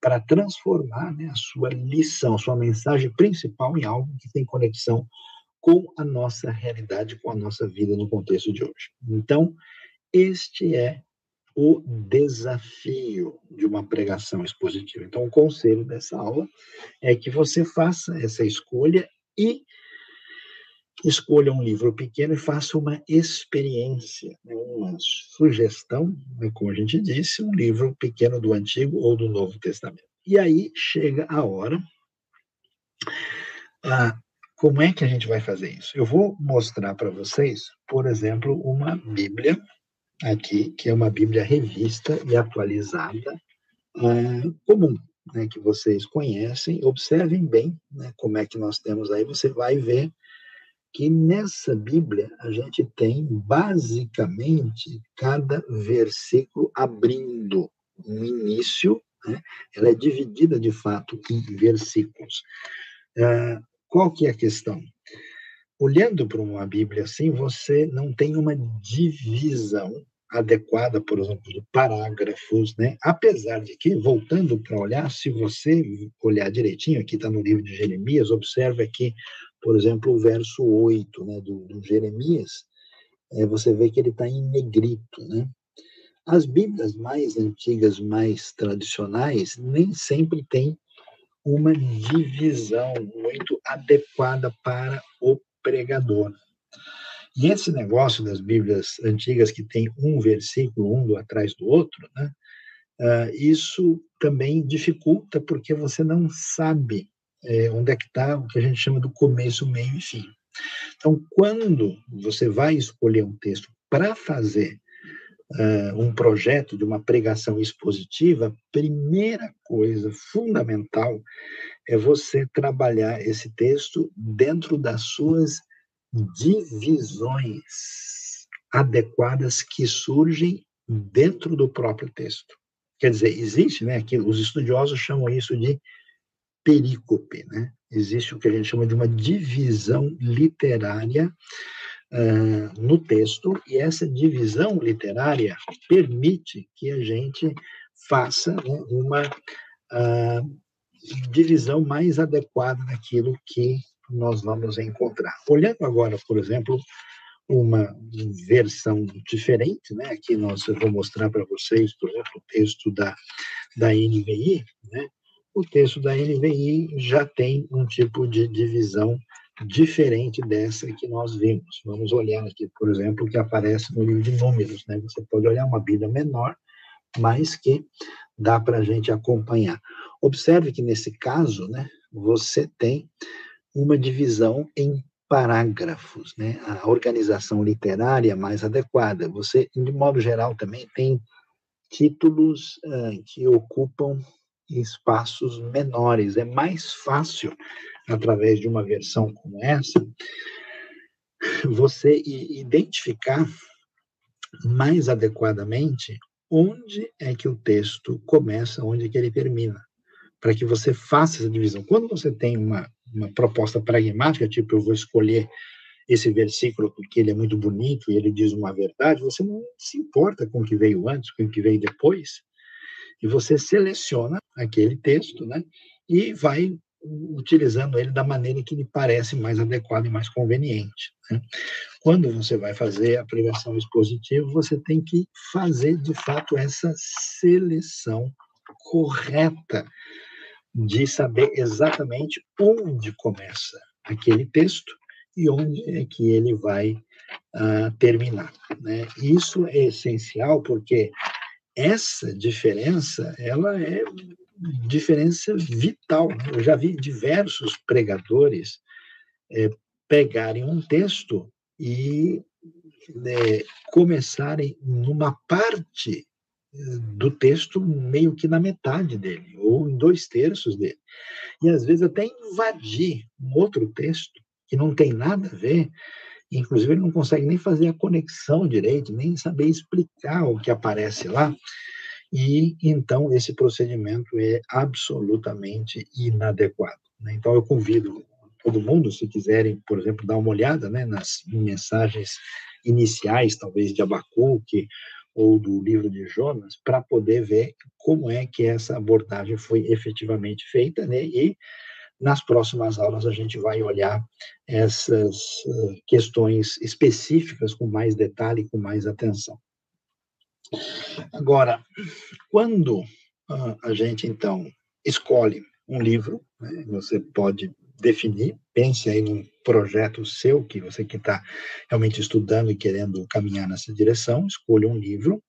para transformar né, a sua lição, sua mensagem principal em algo que tem conexão com a nossa realidade, com a nossa vida no contexto de hoje. Então, este é o desafio de uma pregação expositiva. Então, o conselho dessa aula é que você faça essa escolha e escolha um livro pequeno e faça uma experiência, né, uma sugestão, né, como a gente disse, um livro pequeno do Antigo ou do Novo Testamento. E aí chega a hora ah, como é que a gente vai fazer isso? Eu vou mostrar para vocês, por exemplo, uma Bíblia aqui, que é uma Bíblia revista e atualizada, uh, comum, né, que vocês conhecem. Observem bem né, como é que nós temos aí, você vai ver que nessa Bíblia a gente tem basicamente cada versículo abrindo um início, né, ela é dividida de fato em versículos. Uh, qual que é a questão? Olhando para uma Bíblia assim, você não tem uma divisão adequada, por exemplo, de parágrafos, né? Apesar de que, voltando para olhar, se você olhar direitinho, aqui está no livro de Jeremias, observe aqui, por exemplo, o verso 8 né, do, do Jeremias, é, você vê que ele está em negrito, né? As Bíblias mais antigas, mais tradicionais, nem sempre têm uma divisão muito adequada para o pregador. E esse negócio das Bíblias antigas que tem um versículo um do atrás do outro, né? Uh, isso também dificulta porque você não sabe é, onde é que está o que a gente chama do começo, meio e fim. Então, quando você vai escolher um texto para fazer uh, um projeto de uma pregação expositiva, primeira coisa fundamental é você trabalhar esse texto dentro das suas divisões adequadas que surgem dentro do próprio texto. Quer dizer, existe, né, aqui, os estudiosos chamam isso de perícope, né? Existe o que a gente chama de uma divisão literária uh, no texto, e essa divisão literária permite que a gente faça né, uma uh, divisão mais adequada daquilo que nós vamos encontrar. Olhando agora, por exemplo, uma versão diferente, né? Aqui nós eu vou mostrar para vocês, por exemplo, o texto da, da NVI, né? O texto da NVI já tem um tipo de divisão diferente dessa que nós vimos. Vamos olhar aqui, por exemplo, o que aparece no livro de Números. Né? Você pode olhar uma Bíblia menor, mas que dá para a gente acompanhar. Observe que nesse caso, né, você tem uma divisão em parágrafos, né? A organização literária mais adequada. Você, de modo geral, também tem títulos uh, que ocupam espaços menores. É mais fácil através de uma versão como essa, você identificar mais adequadamente onde é que o texto começa, onde é que ele termina. para que você faça essa divisão. Quando você tem uma, uma proposta pragmática, tipo, eu vou escolher esse versículo porque ele é muito bonito e ele diz uma verdade, você não se importa com o que veio antes, com o que veio depois, e você seleciona aquele texto, né, e vai utilizando ele da maneira que lhe parece mais adequada e mais conveniente. Né? Quando você vai fazer a pregação expositiva, você tem que fazer de fato essa seleção correta de saber exatamente onde começa aquele texto e onde é que ele vai uh, terminar. Né? Isso é essencial porque essa diferença ela é diferença vital. Né? Eu já vi diversos pregadores é, pegarem um texto e né, começarem numa parte do texto meio que na metade dele, ou em dois terços dele. E às vezes até invadir um outro texto que não tem nada a ver, inclusive ele não consegue nem fazer a conexão direito, nem saber explicar o que aparece lá, e então esse procedimento é absolutamente inadequado. Né? Então eu convido todo mundo, se quiserem, por exemplo, dar uma olhada né, nas mensagens iniciais, talvez de Abacuque, ou do livro de Jonas, para poder ver como é que essa abordagem foi efetivamente feita, né? E nas próximas aulas a gente vai olhar essas uh, questões específicas com mais detalhe, com mais atenção. Agora, quando uh, a gente então escolhe um livro, né, você pode definir, pense aí num projeto seu, que você que está realmente estudando e querendo caminhar nessa direção, escolha um livro.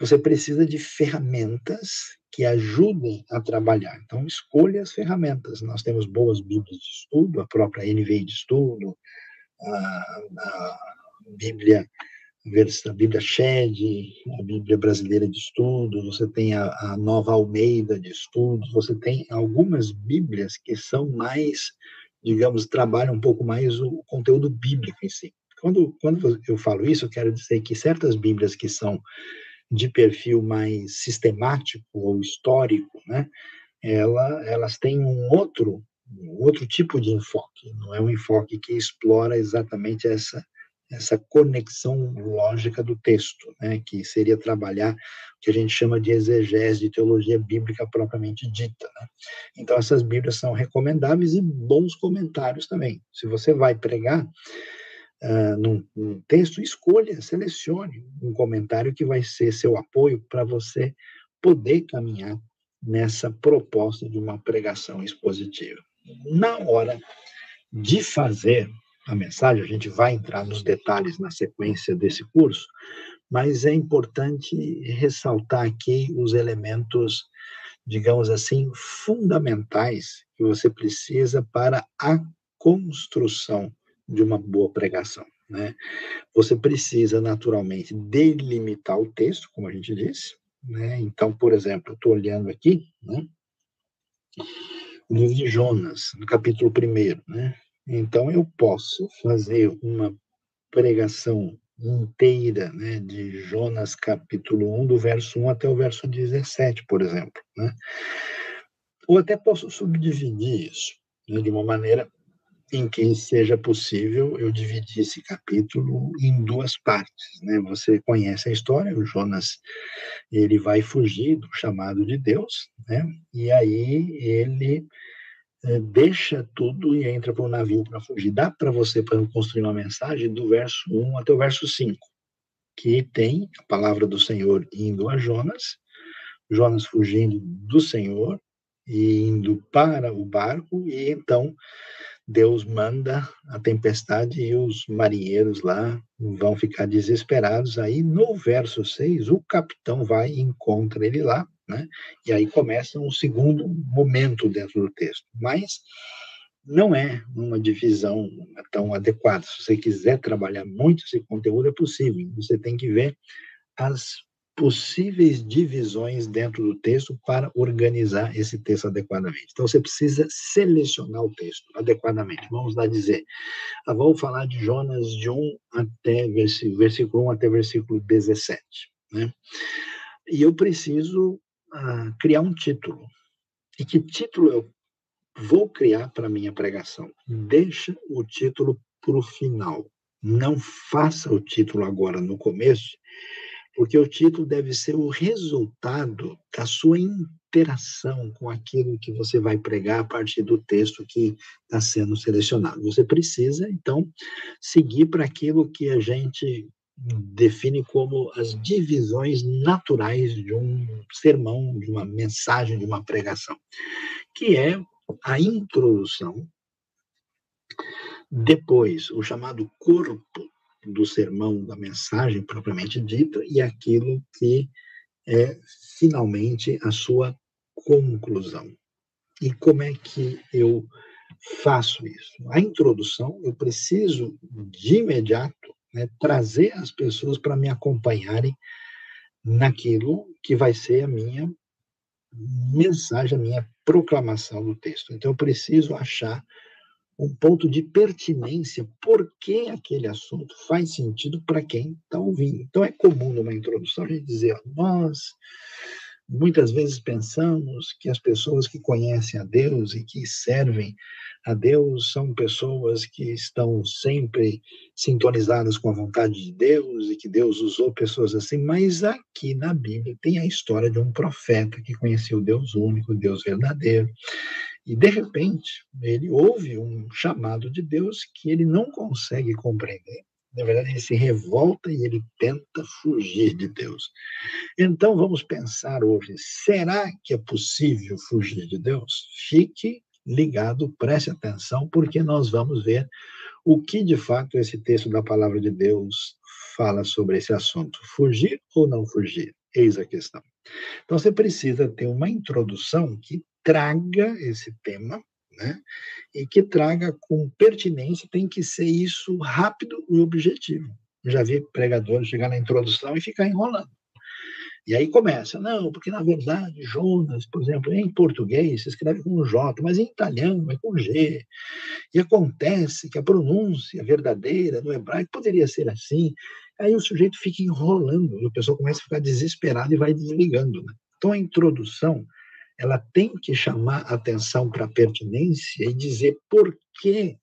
Você precisa de ferramentas que ajudem a trabalhar. Então, escolha as ferramentas. Nós temos boas bíblias de estudo, a própria NVI de estudo, a, a Bíblia a Bíblia Shed, a Bíblia Brasileira de Estudos, você tem a, a, Nova Almeida de Estudos, você tem algumas Bíblias que são mais, digamos, trabalham um pouco mais o conteúdo bíblico em si. Quando, quando eu falo isso, eu quero dizer que certas Bíblias que são de perfil mais sistemático ou histórico, né, ela, elas têm um outro, um outro tipo de enfoque, não é um enfoque que explora exatamente essa essa conexão lógica do texto, né, que seria trabalhar o que a gente chama de exegese, de teologia bíblica propriamente dita. Né? Então, essas Bíblias são recomendáveis e bons comentários também. Se você vai pregar uh, num, num texto, escolha, selecione um comentário que vai ser seu apoio para você poder caminhar nessa proposta de uma pregação expositiva. Na hora de fazer a mensagem, a gente vai entrar nos detalhes na sequência desse curso, mas é importante ressaltar aqui os elementos, digamos assim, fundamentais que você precisa para a construção de uma boa pregação. Né? Você precisa, naturalmente, delimitar o texto, como a gente disse. Né? Então, por exemplo, estou olhando aqui, né? o livro de Jonas, no capítulo 1, né? Então, eu posso fazer uma pregação inteira né, de Jonas capítulo 1, do verso 1 até o verso 17, por exemplo. Né? Ou até posso subdividir isso né, de uma maneira em que seja possível eu dividir esse capítulo em duas partes. Né? Você conhece a história, o Jonas ele vai fugir do chamado de Deus, né? e aí ele é, deixa tudo e entra para o navio para fugir. Dá para você construir uma mensagem do verso 1 até o verso 5, que tem a palavra do Senhor indo a Jonas, Jonas fugindo do Senhor e indo para o barco, e então Deus manda a tempestade e os marinheiros lá vão ficar desesperados. Aí no verso 6, o capitão vai e encontra ele lá né? E aí começa um segundo momento dentro do texto. Mas não é uma divisão tão adequada. Se você quiser trabalhar muito esse conteúdo, é possível. Você tem que ver as possíveis divisões dentro do texto para organizar esse texto adequadamente. Então, você precisa selecionar o texto adequadamente. Vamos lá dizer, ah, vamos falar de Jonas de 1 até versículo, versículo 1 até versículo 17. Né? E eu preciso criar um título. E que título eu vou criar para minha pregação? Deixa o título para o final. Não faça o título agora no começo, porque o título deve ser o resultado da sua interação com aquilo que você vai pregar a partir do texto que está sendo selecionado. Você precisa, então, seguir para aquilo que a gente define como as divisões naturais de um sermão, de uma mensagem, de uma pregação, que é a introdução, depois o chamado corpo do sermão, da mensagem propriamente dita, e aquilo que é finalmente a sua conclusão. E como é que eu faço isso? A introdução, eu preciso de imediato né, trazer as pessoas para me acompanharem naquilo que vai ser a minha mensagem, a minha proclamação do texto. Então, eu preciso achar um ponto de pertinência, por que aquele assunto faz sentido para quem está ouvindo. Então, é comum numa introdução a gente dizer, nós muitas vezes pensamos que as pessoas que conhecem a Deus e que servem a Deus são pessoas que estão sempre sintonizadas com a vontade de Deus e que Deus usou pessoas assim, mas aqui na Bíblia tem a história de um profeta que conheceu Deus único, Deus verdadeiro. E de repente, ele ouve um chamado de Deus que ele não consegue compreender. Na verdade, ele se revolta e ele tenta fugir de Deus. Então, vamos pensar hoje: será que é possível fugir de Deus? Fique ligado, preste atenção, porque nós vamos ver o que de fato esse texto da palavra de Deus fala sobre esse assunto. Fugir ou não fugir? Eis a questão. Então você precisa ter uma introdução que traga esse tema, né? E que traga com pertinência, tem que ser isso rápido e objetivo. já vi pregadores chegar na introdução e ficar enrolando. E aí começa, não, porque na verdade Jonas, por exemplo, em português se escreve com J, mas em italiano é com G. E acontece que a pronúncia verdadeira no hebraico poderia ser assim. Aí o sujeito fica enrolando, e o pessoal começa a ficar desesperado e vai desligando. Né? Então a introdução, ela tem que chamar atenção para a pertinência e dizer por que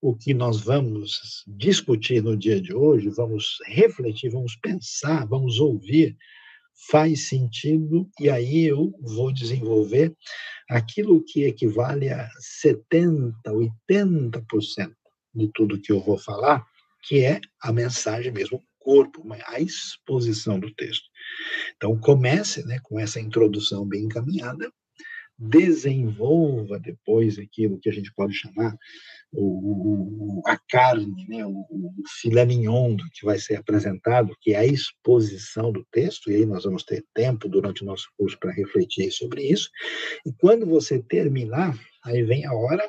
o que nós vamos discutir no dia de hoje, vamos refletir, vamos pensar, vamos ouvir, faz sentido, e aí eu vou desenvolver aquilo que equivale a 70%, 80% de tudo que eu vou falar, que é a mensagem mesmo, o corpo, a exposição do texto. Então, comece né, com essa introdução bem encaminhada, desenvolva depois aquilo que a gente pode chamar o, o, a carne, né, o, o filé mignon que vai ser apresentado, que é a exposição do texto, e aí nós vamos ter tempo durante o nosso curso para refletir sobre isso. E quando você terminar, aí vem a hora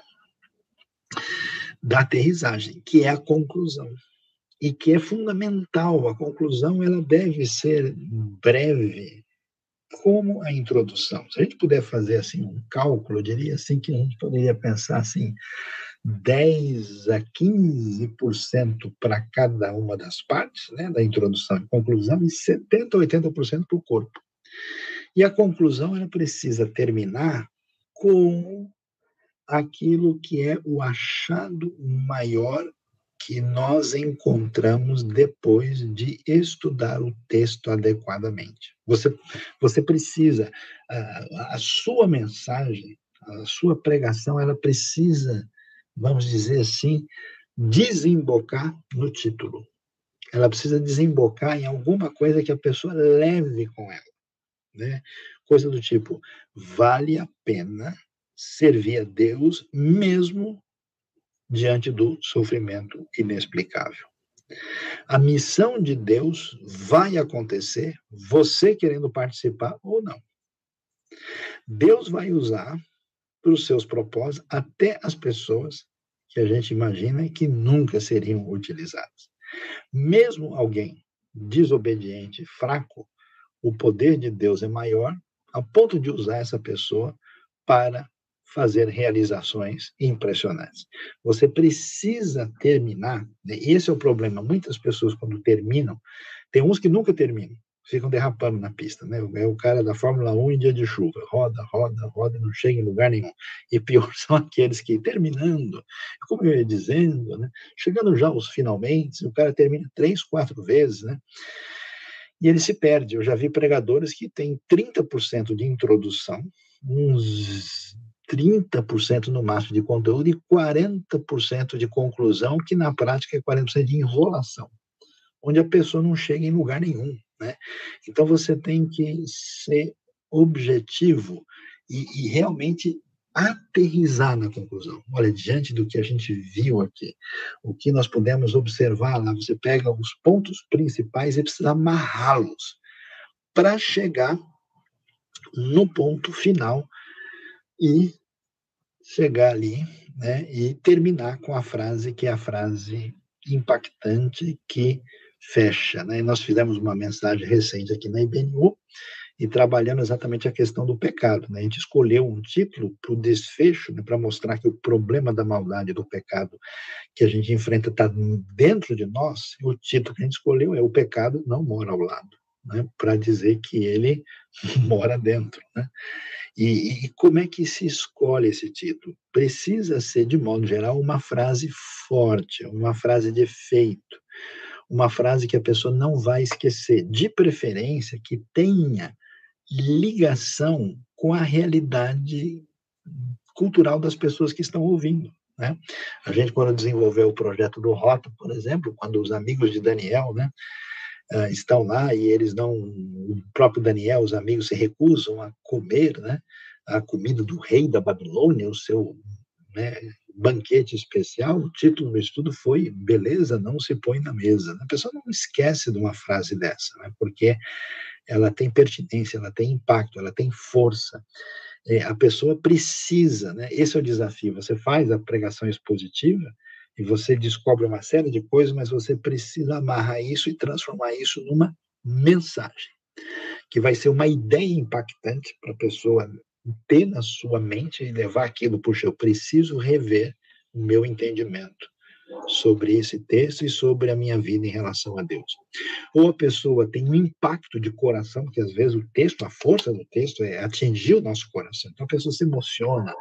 da aterrissagem, que é a conclusão. E que é fundamental, a conclusão ela deve ser breve, como a introdução. Se a gente puder fazer assim um cálculo, eu diria assim que a gente poderia pensar assim, 10 a 15% para cada uma das partes, né, da introdução e conclusão, e 70 a 80% para o corpo. E a conclusão ela precisa terminar com aquilo que é o achado maior que nós encontramos depois de estudar o texto adequadamente. Você, você precisa, a, a sua mensagem, a sua pregação, ela precisa vamos dizer assim, desembocar no título. Ela precisa desembocar em alguma coisa que a pessoa leve com ela. Né? Coisa do tipo, vale a pena servir a Deus mesmo diante do sofrimento inexplicável. A missão de Deus vai acontecer, você querendo participar ou não. Deus vai usar para os seus propósitos até as pessoas que a gente imagina que nunca seriam utilizadas. Mesmo alguém desobediente, fraco, o poder de Deus é maior a ponto de usar essa pessoa para fazer realizações impressionantes. Você precisa terminar, né? esse é o problema. Muitas pessoas, quando terminam, tem uns que nunca terminam, ficam derrapando na pista, né? É o cara da Fórmula 1 em dia de chuva, roda, roda, roda, não chega em lugar nenhum. E pior *laughs* são aqueles que, terminando, como eu ia dizendo, né? Chegando já aos finalmente, o cara termina três, quatro vezes, né? E ele se perde. Eu já vi pregadores que têm 30% de introdução, uns 30% no máximo de conteúdo e 40% de conclusão, que na prática é 40% de enrolação, onde a pessoa não chega em lugar nenhum. Né? Então você tem que ser objetivo e, e realmente aterrizar na conclusão. Olha, diante do que a gente viu aqui, o que nós pudemos observar lá, você pega os pontos principais e precisa amarrá-los para chegar no ponto final e chegar ali, né, e terminar com a frase que é a frase impactante que fecha, né? E nós fizemos uma mensagem recente aqui na IBNU e trabalhando exatamente a questão do pecado, né? A gente escolheu um título para o desfecho, né, para mostrar que o problema da maldade do pecado que a gente enfrenta está dentro de nós. E o título que a gente escolheu é o pecado não mora ao lado, né? Para dizer que ele *laughs* mora dentro, né? E, e, como é que se escolhe esse título? Precisa ser, de modo geral, uma frase forte, uma frase de efeito, uma frase que a pessoa não vai esquecer, de preferência que tenha ligação com a realidade cultural das pessoas que estão ouvindo. Né? A gente, quando desenvolveu o projeto do Rota, por exemplo, quando os amigos de Daniel, né, uh, estão lá e eles não, o próprio Daniel, os amigos se recusam a comer, né, a comida do rei da Babilônia, o seu né, banquete especial, o título do estudo foi Beleza não se põe na mesa. A pessoa não esquece de uma frase dessa, né, porque ela tem pertinência, ela tem impacto, ela tem força. É, a pessoa precisa, né? Esse é o desafio. Você faz a pregação expositiva, e você descobre uma série de coisas, mas você precisa amarrar isso e transformar isso numa mensagem, que vai ser uma ideia impactante para a pessoa ter na sua mente e levar aquilo, puxa, eu preciso rever o meu entendimento sobre esse texto e sobre a minha vida em relação a Deus. Ou a pessoa tem um impacto de coração, porque às vezes o texto, a força do texto é atingir o nosso coração. Então a pessoa se emociona,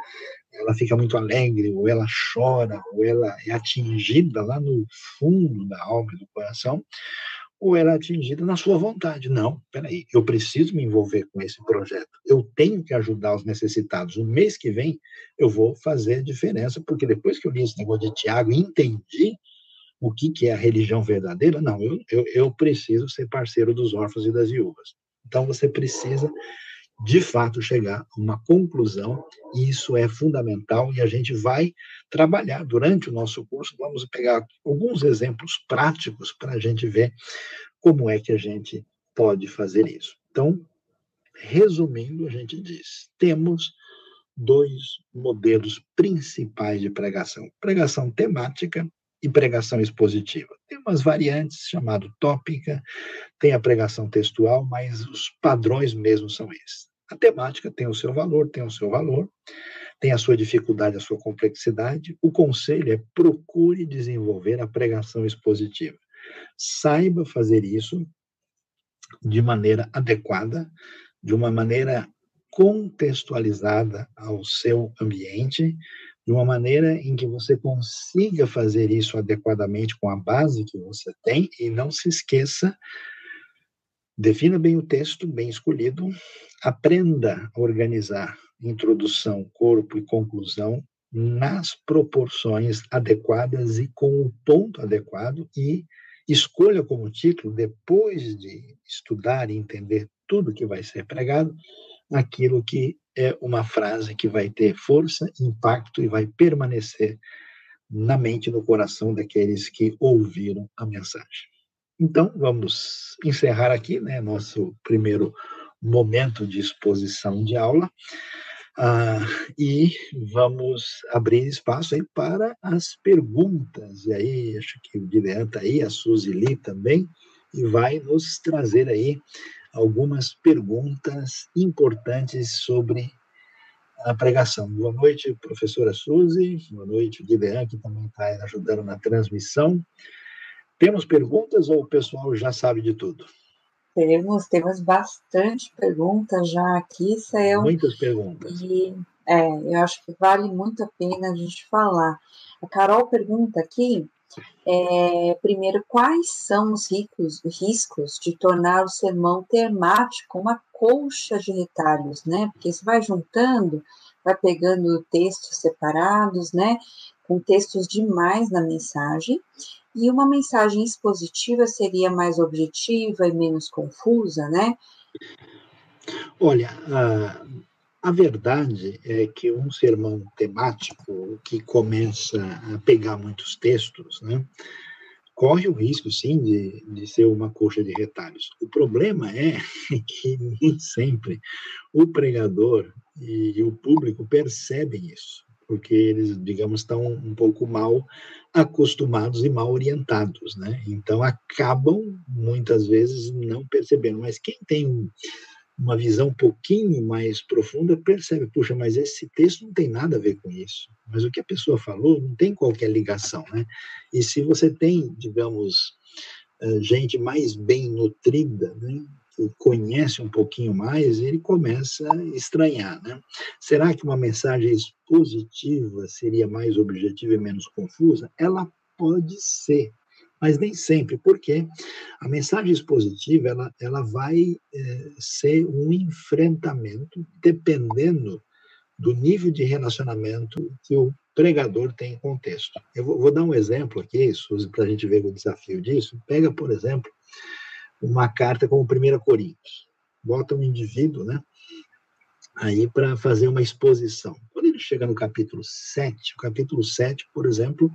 ela fica muito alegre, ou ela chora, ou ela é atingida lá no fundo da alma e do coração, ou ela é atingida na sua vontade. Não, peraí, eu preciso me envolver com esse projeto, eu tenho que ajudar os necessitados. O mês que vem eu vou fazer diferença, porque depois que eu li esse negócio de Tiago e entendi o que, que é a religião verdadeira, não, eu, eu, eu preciso ser parceiro dos órfãos e das viúvas. Então você precisa de fato chegar a uma conclusão, e isso é fundamental, e a gente vai trabalhar durante o nosso curso, vamos pegar alguns exemplos práticos para a gente ver como é que a gente pode fazer isso. Então, resumindo, a gente diz: temos dois modelos principais de pregação: pregação temática e pregação expositiva. Tem umas variantes chamado tópica, tem a pregação textual, mas os padrões mesmo são esses. A temática tem o seu valor, tem o seu valor, tem a sua dificuldade, a sua complexidade. O conselho é procure desenvolver a pregação expositiva. Saiba fazer isso de maneira adequada, de uma maneira contextualizada ao seu ambiente, de uma maneira em que você consiga fazer isso adequadamente com a base que você tem e não se esqueça defina bem o texto, bem escolhido, aprenda a organizar introdução, corpo e conclusão nas proporções adequadas e com o ponto adequado e escolha como título, depois de estudar e entender tudo que vai ser pregado, aquilo que é uma frase que vai ter força, impacto e vai permanecer na mente e no coração daqueles que ouviram a mensagem. Então, vamos encerrar aqui, né, nosso primeiro momento de exposição de aula. Ah, e vamos abrir espaço aí para as perguntas. E aí, acho que o Guilherme está aí, a Suzy Lee também, e vai nos trazer aí algumas perguntas importantes sobre a pregação. Boa noite, professora Suzy. Boa noite, Guilherme, que também está ajudando na transmissão. Temos perguntas ou o pessoal já sabe de tudo? Temos, temos bastante perguntas já aqui, Céu. Muitas perguntas. E é, eu acho que vale muito a pena a gente falar. A Carol pergunta aqui, é, primeiro, quais são os ricos, riscos de tornar o sermão temático uma colcha de retalhos, né? Porque você vai juntando, vai pegando textos separados, né? Com textos demais na mensagem, e uma mensagem expositiva seria mais objetiva e menos confusa, né? Olha, a, a verdade é que um sermão temático que começa a pegar muitos textos, né, corre o risco, sim, de, de ser uma coxa de retalhos. O problema é *laughs* que nem sempre o pregador e o público percebem isso porque eles, digamos, estão um pouco mal acostumados e mal orientados, né? Então acabam muitas vezes não percebendo. Mas quem tem uma visão um pouquinho mais profunda percebe, puxa, mas esse texto não tem nada a ver com isso. Mas o que a pessoa falou não tem qualquer ligação, né? E se você tem, digamos, eh, gente mais bem nutrida, né? que conhece um pouquinho mais, ele começa a estranhar, né? Será que uma mensagem expositiva seria mais objetiva e menos confusa? Ela pode ser, mas nem sempre, porque a mensagem expositiva ela, ela vai é, ser um enfrentamento dependendo do nível de relacionamento que o pregador tem com o texto. Eu vou, vou dar um exemplo aqui, Suzy, para a gente ver o desafio disso. Pega, por exemplo, uma carta como 1 Coríntios. Bota um indivíduo, né? Aí para fazer uma exposição. Quando ele chega no capítulo 7, o capítulo 7, por exemplo,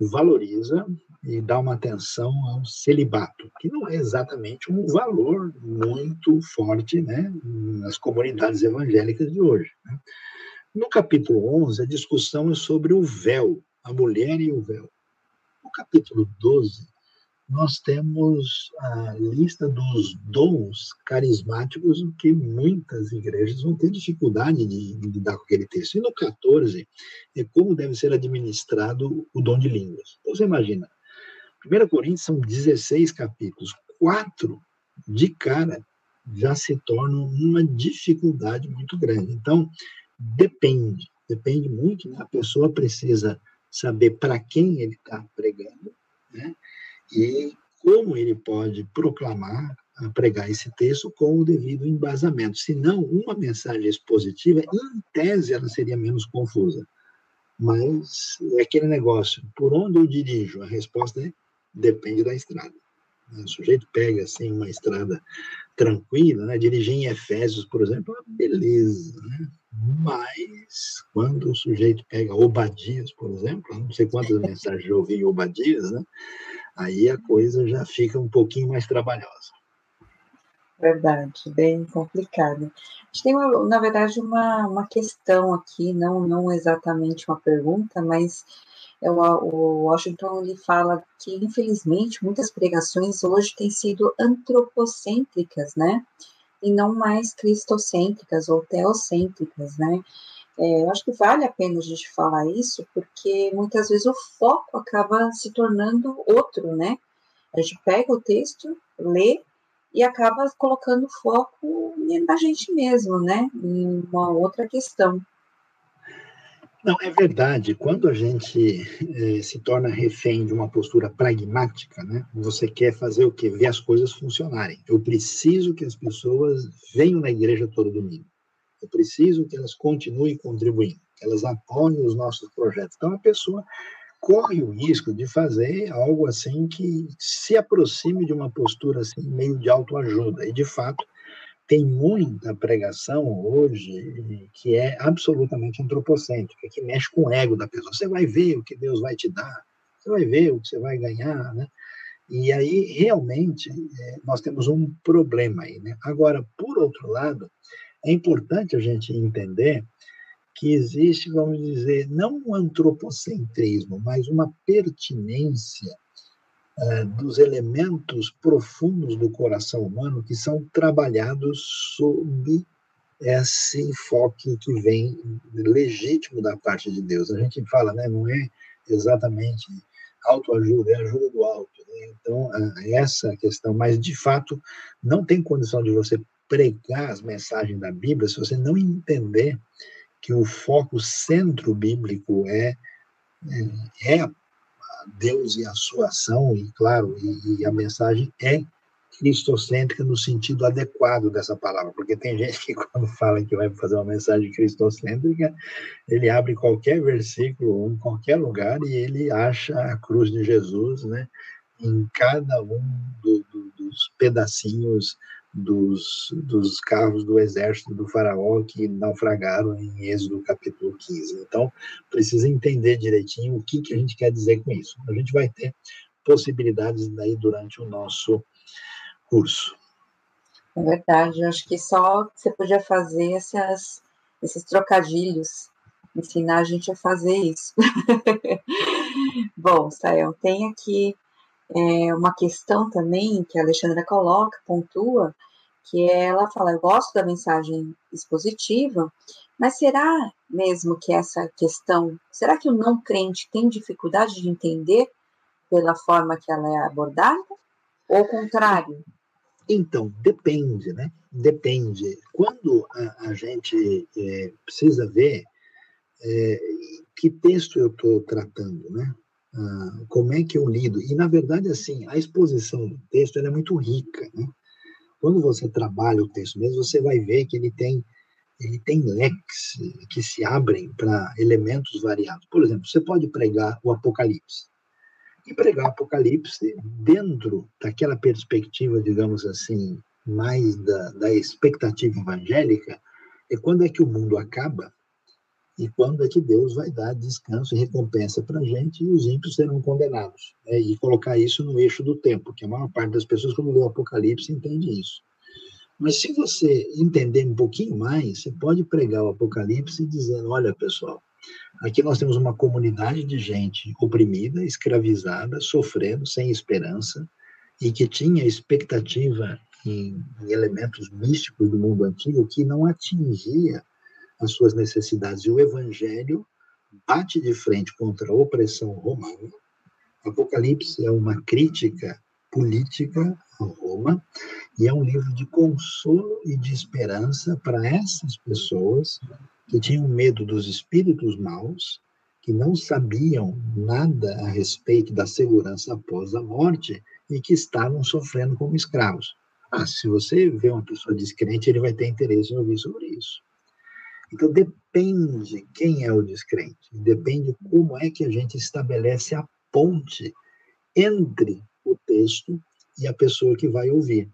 valoriza e dá uma atenção ao celibato, que não é exatamente um valor muito forte né, nas comunidades evangélicas de hoje. Né? No capítulo 11, a discussão é sobre o véu, a mulher e o véu. No capítulo 12, nós temos a lista dos dons carismáticos que muitas igrejas vão ter dificuldade de, de lidar com aquele texto. E no 14 é como deve ser administrado o dom de línguas. Então você imagina, 1 Coríntios são 16 capítulos, quatro de cara já se tornam uma dificuldade muito grande. Então, depende, depende muito, né? a pessoa precisa saber para quem ele está pregando, né? E como ele pode proclamar, pregar esse texto com o devido embasamento. Senão, uma mensagem expositiva, em tese, ela seria menos confusa. Mas é aquele negócio, por onde eu dirijo? A resposta é, depende da estrada. O sujeito pega, assim, uma estrada tranquila, né? dirigir em Efésios, por exemplo, é uma beleza, né? Mas, quando o sujeito pega Obadias, por exemplo, não sei quantas *laughs* mensagens eu ouvi em Obadias, né? Aí a coisa já fica um pouquinho mais trabalhosa. Verdade, bem complicado. A gente tem, uma, na verdade, uma, uma questão aqui, não, não exatamente uma pergunta, mas é o, o Washington ele fala que, infelizmente, muitas pregações hoje têm sido antropocêntricas, né? E não mais cristocêntricas ou teocêntricas, né? É, eu acho que vale a pena a gente falar isso, porque muitas vezes o foco acaba se tornando outro, né? A gente pega o texto, lê e acaba colocando foco na gente mesmo, né? Em uma outra questão. Não, é verdade. Quando a gente eh, se torna refém de uma postura pragmática, né? Você quer fazer o quê? Ver as coisas funcionarem. Eu preciso que as pessoas venham na igreja todo domingo. É preciso que elas continuem contribuindo, que elas apoiem os nossos projetos. Então, a pessoa corre o risco de fazer algo assim que se aproxime de uma postura assim meio de autoajuda. E, de fato, tem muita pregação hoje que é absolutamente antropocêntrica, que mexe com o ego da pessoa. Você vai ver o que Deus vai te dar, você vai ver o que você vai ganhar, né? E aí, realmente, é, nós temos um problema aí, né? Agora, por outro lado, é importante a gente entender que existe, vamos dizer, não um antropocentrismo, mas uma pertinência uh, dos elementos profundos do coração humano que são trabalhados sob esse enfoque que vem legítimo da parte de Deus. A gente fala, né, não é exatamente autoajuda, é ajuda do alto, né? Então, essa questão, mas de fato, não tem condição de você pregar as mensagens da Bíblia se você não entender que o foco centro bíblico é, é, é Deus e a sua ação, e claro, e, e a mensagem é cristocêntrica no sentido adequado dessa palavra, porque tem gente que *laughs* quando fala que vai fazer uma mensagem cristocêntrica, ele abre qualquer versículo em qualquer lugar e ele acha a cruz de Jesus, né, em cada um do, do, dos pedacinhos dos, dos carros do exército do faraó que naufragaram em Êxodo capítulo 15. Então, precisa entender direitinho o que, que a gente quer dizer com isso. A gente vai ter possibilidades daí durante o nosso curso. É verdade, acho que só você podia fazer essas, esses trocadilhos, ensinar a gente a fazer isso. *laughs* Bom, Sael, tem aqui é, uma questão também que a Alexandra coloca, pontua, que ela fala, eu gosto da mensagem expositiva, mas será mesmo que essa questão, será que o não crente tem dificuldade de entender pela forma que ela é abordada? Ou o contrário? Então, depende, né? Depende. Quando a, a gente é, precisa ver é, que texto eu estou tratando, né? Ah, como é que eu lido? E, na verdade, assim, a exposição do texto é muito rica, né? Quando você trabalha o texto mesmo, você vai ver que ele tem ele tem leques que se abrem para elementos variados. Por exemplo, você pode pregar o Apocalipse e pregar o Apocalipse dentro daquela perspectiva, digamos assim, mais da, da expectativa evangélica, é quando é que o mundo acaba e quando é que Deus vai dar descanso e recompensa para a gente e os ímpios serão condenados. Né? E colocar isso no eixo do tempo, que a maior parte das pessoas, quando lê o Apocalipse, entende isso. Mas se você entender um pouquinho mais, você pode pregar o Apocalipse dizendo: olha, pessoal, Aqui nós temos uma comunidade de gente oprimida, escravizada, sofrendo, sem esperança, e que tinha expectativa em, em elementos místicos do mundo antigo que não atingia as suas necessidades. E o Evangelho bate de frente contra a opressão romana. Apocalipse é uma crítica política a Roma e é um livro de consolo e de esperança para essas pessoas que tinham medo dos espíritos maus, que não sabiam nada a respeito da segurança após a morte e que estavam sofrendo como escravos. Ah, se você vê uma pessoa descrente, ele vai ter interesse em ouvir sobre isso. Então, depende quem é o descrente, depende como é que a gente estabelece a ponte entre o texto e a pessoa que vai ouvir.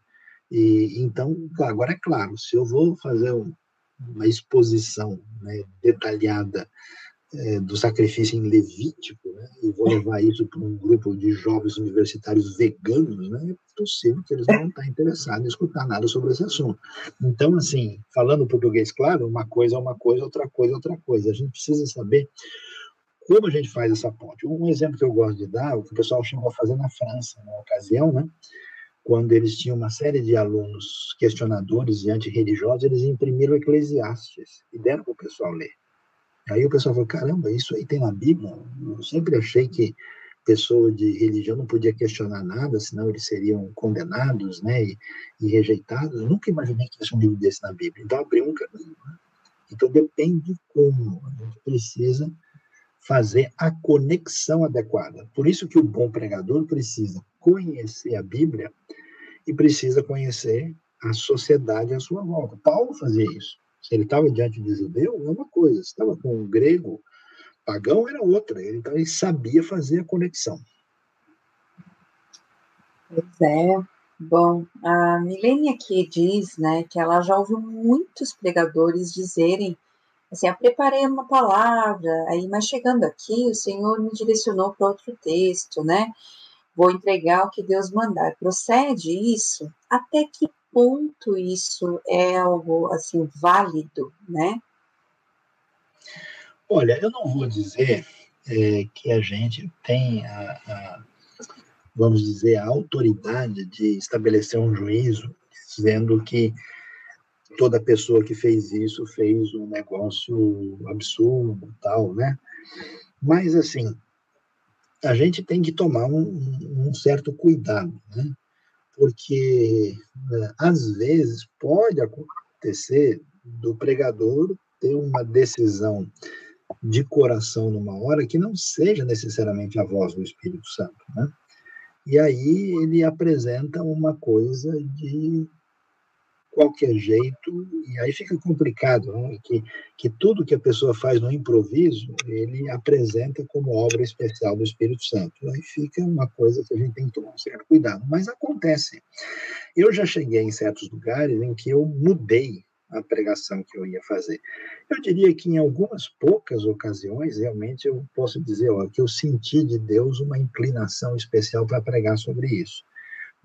E então, agora é claro, se eu vou fazer um, uma exposição né, detalhada é, do sacrifício em Levítico, né, e vou levar isso para um grupo de jovens universitários veganos, né, é possível que eles não estar interessados em escutar nada sobre esse assunto. Então, assim, falando português claro, uma coisa é uma coisa, outra coisa é outra coisa. A gente precisa saber como a gente faz essa ponte. Um exemplo que eu gosto de dar, o que o pessoal chegou a fazer na França, na ocasião, né, quando eles tinham uma série de alunos questionadores e antirreligiosos, eles imprimiram Eclesiastes e deram para o pessoal ler. Aí o pessoal falou: caramba, isso aí tem na Bíblia? Eu sempre achei que pessoa de religião não podia questionar nada, senão eles seriam condenados né, e, e rejeitados. Eu nunca imaginei que tivesse um livro desse na Bíblia. Então abriu um caminho. Né? Então depende como a gente precisa fazer a conexão adequada. Por isso que o bom pregador precisa conhecer a Bíblia e precisa conhecer a sociedade à sua volta. Paulo fazia isso. Se ele estava diante de judeu, é uma coisa. Se estava com um grego pagão, era outra. Ele, então, ele sabia fazer a conexão. Pois é. Bom, a Milene aqui diz né, que ela já ouviu muitos pregadores dizerem assim, eu preparei uma palavra, aí, mas chegando aqui, o Senhor me direcionou para outro texto, né? vou entregar o que Deus mandar. Procede isso? Até que ponto isso é algo assim válido, né? Olha, eu não vou dizer é, que a gente tem a, a, vamos dizer, a autoridade de estabelecer um juízo dizendo que toda pessoa que fez isso fez um negócio absurdo, tal, né? Mas assim, a gente tem que tomar um, um certo cuidado, né? Porque né, às vezes pode acontecer do pregador ter uma decisão de coração numa hora que não seja necessariamente a voz do Espírito Santo, né? E aí ele apresenta uma coisa de qualquer jeito, e aí fica complicado, né? que, que tudo que a pessoa faz no improviso, ele apresenta como obra especial do Espírito Santo. Aí fica uma coisa que a gente tem que tomar um certo cuidado. Mas acontece. Eu já cheguei em certos lugares em que eu mudei a pregação que eu ia fazer. Eu diria que em algumas poucas ocasiões, realmente, eu posso dizer ó, que eu senti de Deus uma inclinação especial para pregar sobre isso.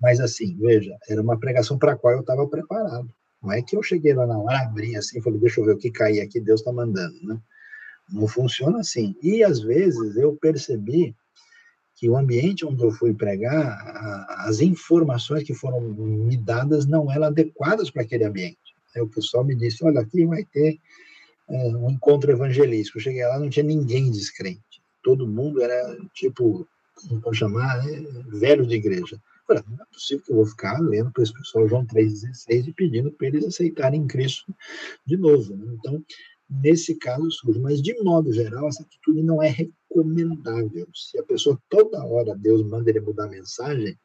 Mas assim, veja, era uma pregação para a qual eu estava preparado. Não é que eu cheguei lá na hora, abri assim falei, deixa eu ver o que cair aqui, Deus está mandando, né? Não funciona assim. E às vezes eu percebi que o ambiente onde eu fui pregar, as informações que foram me dadas não eram adequadas para aquele ambiente. O pessoal me disse, olha, aqui vai ter é, um encontro evangelístico. Eu cheguei lá, não tinha ninguém descrente. Todo mundo era, tipo, como chamar, né? velho de igreja. Não é possível que eu vou ficar lendo para esse pessoal João 3,16 e pedindo para eles aceitarem Cristo de novo. Né? Então, nesse caso surge. Mas, de modo geral, essa atitude não é recomendável. Se a pessoa toda hora Deus manda ele mudar a mensagem,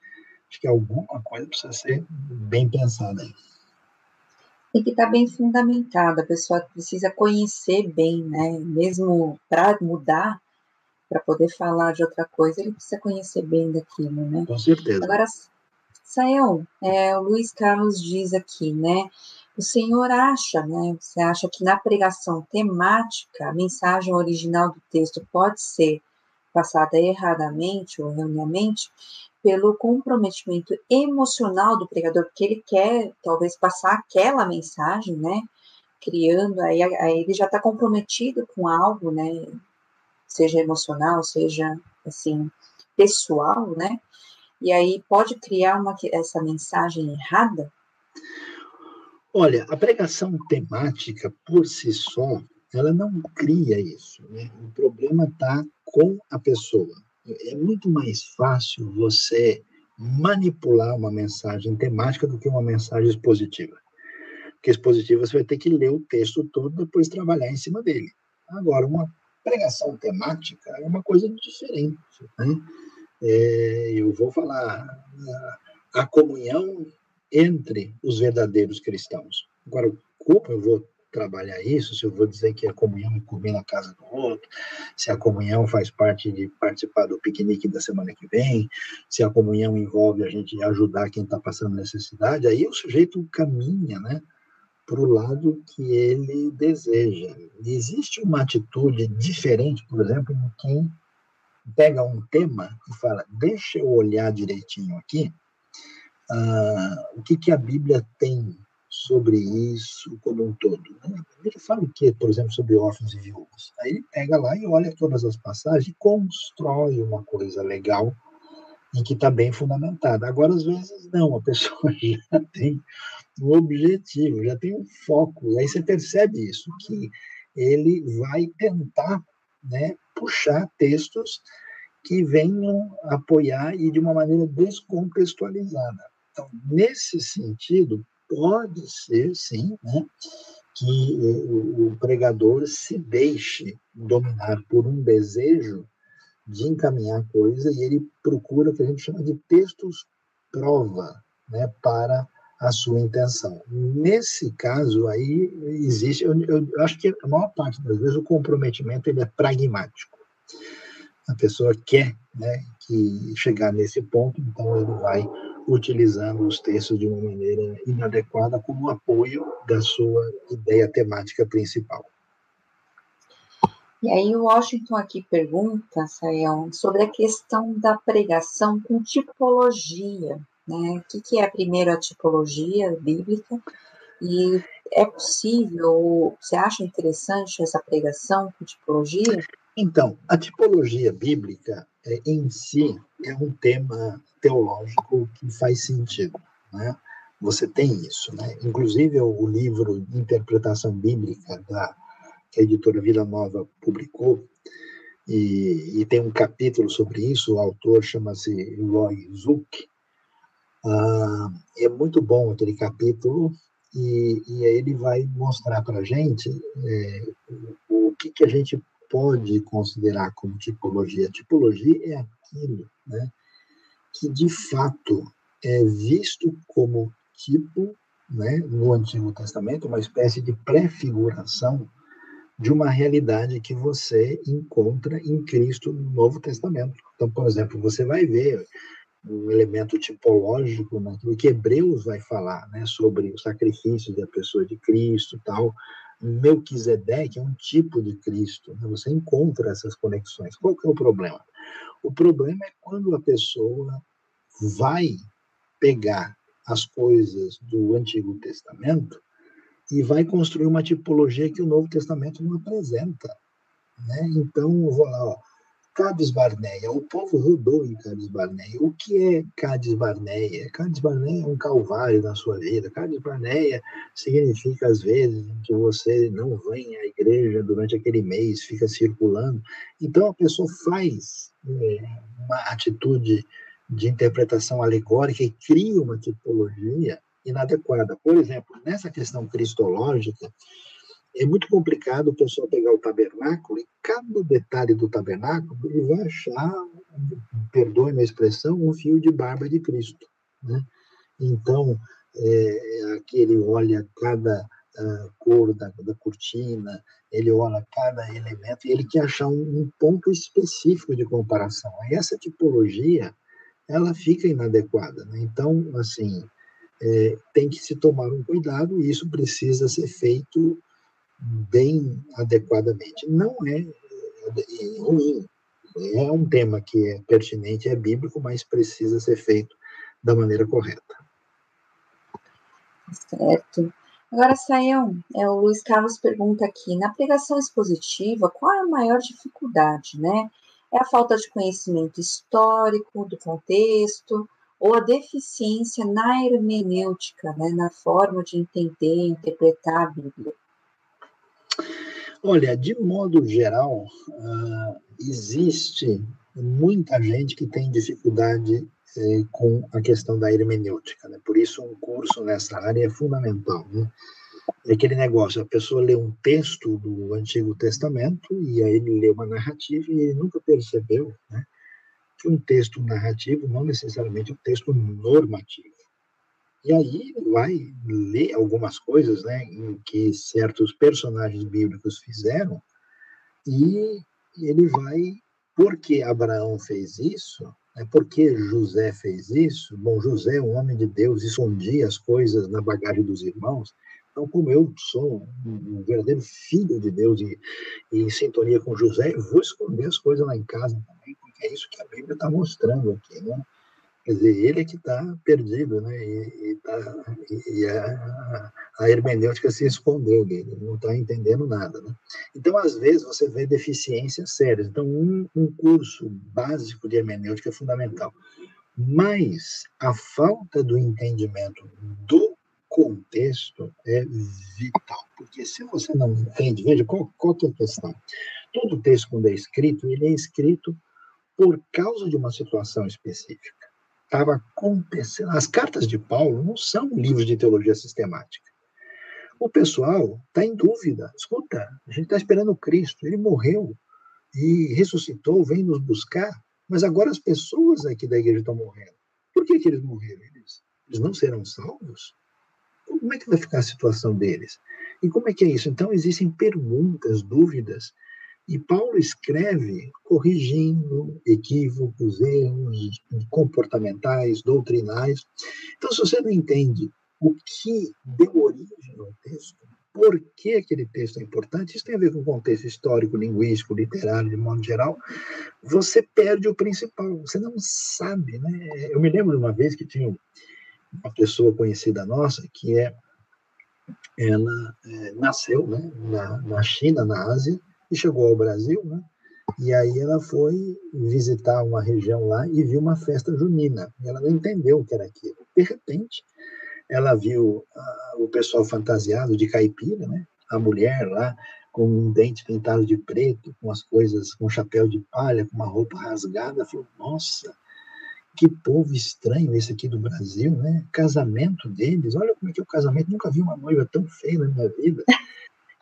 acho que alguma coisa precisa ser bem pensada aí. Tem que estar bem fundamentada, a pessoa precisa conhecer bem, né? Mesmo para mudar, para poder falar de outra coisa, ele precisa conhecer bem daquilo, né? Com certeza. Agora, Sael, é, o Luiz Carlos diz aqui, né? O senhor acha, né? Você acha que na pregação temática, a mensagem original do texto pode ser passada erradamente ou erroneamente pelo comprometimento emocional do pregador, porque ele quer talvez passar aquela mensagem, né? Criando, aí, aí ele já está comprometido com algo, né? Seja emocional, seja assim pessoal, né? E aí pode criar uma essa mensagem errada? Olha, a pregação temática por si só, ela não cria isso. Né? O problema está com a pessoa. É muito mais fácil você manipular uma mensagem temática do que uma mensagem expositiva. Porque expositiva você vai ter que ler o texto todo depois trabalhar em cima dele. Agora, uma pregação temática é uma coisa diferente. Né? É, eu vou falar a comunhão entre os verdadeiros cristãos. Agora, como eu vou trabalhar isso, se eu vou dizer que a comunhão é comer na casa do outro, se a comunhão faz parte de participar do piquenique da semana que vem, se a comunhão envolve a gente ajudar quem está passando necessidade, aí o sujeito caminha, né? Para o lado que ele deseja. Existe uma atitude diferente, por exemplo, em quem pega um tema e fala: deixa eu olhar direitinho aqui uh, o que, que a Bíblia tem sobre isso como um todo. Né? Ele fala o que, por exemplo, sobre órfãos e viúvas. Aí ele pega lá e olha todas as passagens e constrói uma coisa legal em que está bem fundamentada. Agora, às vezes, não, a pessoa *laughs* já tem um objetivo, já tem um foco, e aí você percebe isso, que ele vai tentar né, puxar textos que venham apoiar e de uma maneira descontextualizada. Então, nesse sentido, pode ser, sim, né, que o, o pregador se deixe dominar por um desejo de encaminhar coisa e ele procura o que a gente chama de textos prova, né, para a sua intenção. Nesse caso aí existe, eu, eu, acho que a maior parte das vezes o comprometimento ele é pragmático. A pessoa quer, né, que chegar nesse ponto, então ele vai utilizando os textos de uma maneira inadequada como apoio da sua ideia temática principal. E aí o Washington aqui pergunta, Sayão, sobre a questão da pregação com tipologia. Né? O que, que é primeiro a tipologia bíblica? E é possível, você acha interessante essa pregação com tipologia? Então, a tipologia bíblica é, em si é um tema teológico que faz sentido. Né? Você tem isso. Né? Inclusive, o livro Interpretação Bíblica da que a editora Vila Nova publicou, e, e, tem um capítulo sobre isso, o autor chama-se Roy Zuck. Ah, é muito bom aquele capítulo, e, e ele vai mostrar para a gente é, o, o que, que a gente pode considerar como tipologia. Tipologia é aquilo né, que, de fato, é visto como tipo né, no Antigo Testamento, uma espécie de prefiguração de uma realidade que você encontra em Cristo no Novo Testamento. Então, por exemplo, você vai ver um elemento tipológico naquilo que Hebreus vai falar, né, sobre o sacrifício da pessoa de Cristo, tal. Melquisedeque é um tipo de Cristo. Né? Você encontra essas conexões. Qual que é o problema? O problema é quando a pessoa vai pegar as coisas do Antigo Testamento e vai construir uma tipologia que o Novo Testamento não apresenta. Né? Então, vou lá, ó, Cades Barneia, o povo rodou em Cades Barneia. O que é Cades Barneia? Cades Barneia é um calvário na sua vida. Cades Barneia significa, às vezes, que você não vem à igreja durante aquele mês, fica circulando. Então, a pessoa faz é, uma atitude de interpretação alegórica e cria uma tipologia inadequada. Por exemplo, nessa questão cristológica, é muito complicado o pessoal pegar o tabernáculo e cada detalhe do tabernáculo ele vai achar, perdoe-me a expressão, um fio de barba de Cristo. Né? Então, é, aqui ele olha cada uh, cor da, da, cortina, ele olha cada elemento e ele quer achar um, um ponto específico de comparação. Essa tipologia, ela fica inadequada. Né? Então, assim, é, tem que se tomar um cuidado e isso precisa ser feito bem adequadamente. Não é, é ruim, é um tema que é pertinente, é bíblico, mas precisa ser feito da maneira correta. Certo. Agora, Saião, é, o Luiz Carlos pergunta aqui, na pregação expositiva, qual é a maior dificuldade, né? É a falta de conhecimento histórico, do contexto, ou a deficiência na hermenêutica, né, na forma de entender, interpretar a Bíblia? Olha, de modo geral, uh, existe muita gente que tem dificuldade eh, com a questão da hermenêutica, né? por isso um curso nessa área é fundamental. Né? É aquele negócio, a pessoa lê um texto do Antigo Testamento e aí ele lê uma narrativa e nunca percebeu né, que um texto narrativo não necessariamente é um texto normativo. E aí vai ler algumas coisas né, que certos personagens bíblicos fizeram, e ele vai, porque Abraão fez isso, né, porque José fez isso, bom, José é um homem de Deus, escondia as coisas na bagagem dos irmãos, então, como eu sou um verdadeiro filho de Deus e, e em sintonia com José, eu vou esconder as coisas lá em casa também, é isso que a Bíblia está mostrando aqui, né? Quer dizer, ele é que está perdido, né? E, e, tá, e a, a, hermenêutica se escondeu dele, não está entendendo nada, né? Então, às vezes, você vê deficiências sérias. Então, um, um curso básico de hermenêutica é fundamental. Mas a falta do entendimento do contexto é vital, porque se você não entende, veja, qual, qual é a questão? Todo texto, quando é escrito, ele é escrito por causa de uma situação específica estava acontecendo. As cartas de Paulo não são livros de teologia sistemática. O pessoal está em dúvida. Escuta, a gente está esperando Cristo, ele morreu e ressuscitou, vem nos buscar, mas agora as pessoas aqui da igreja estão morrendo. Por que, que eles morreram? Eles, eles não serão salvos? Como é que vai ficar a situação deles? E como é que é isso? Então, existem perguntas, dúvidas, e Paulo escreve corrigindo equívocos, erros comportamentais, doutrinais. Então, se você não entende o que deu origem ao texto, por que aquele texto é importante, isso tem a ver com o contexto histórico, linguístico, literário, de modo geral, você perde o principal, você não sabe, né? Eu me lembro de uma vez que tinha uma pessoa conhecida nossa, que é, ela é, nasceu né, na, na China, na Ásia, e chegou ao Brasil, né? E aí ela foi visitar uma região lá e viu uma festa junina. Ela não entendeu o que era aquilo. De repente, ela viu uh, o pessoal fantasiado de caipira, né? A mulher lá com um dente pintado de preto, com as coisas, com um chapéu de palha, com uma roupa rasgada. Falou, nossa, que povo estranho esse aqui do Brasil, né? Casamento deles, olha como é que é o casamento, nunca vi uma noiva tão feia na minha vida.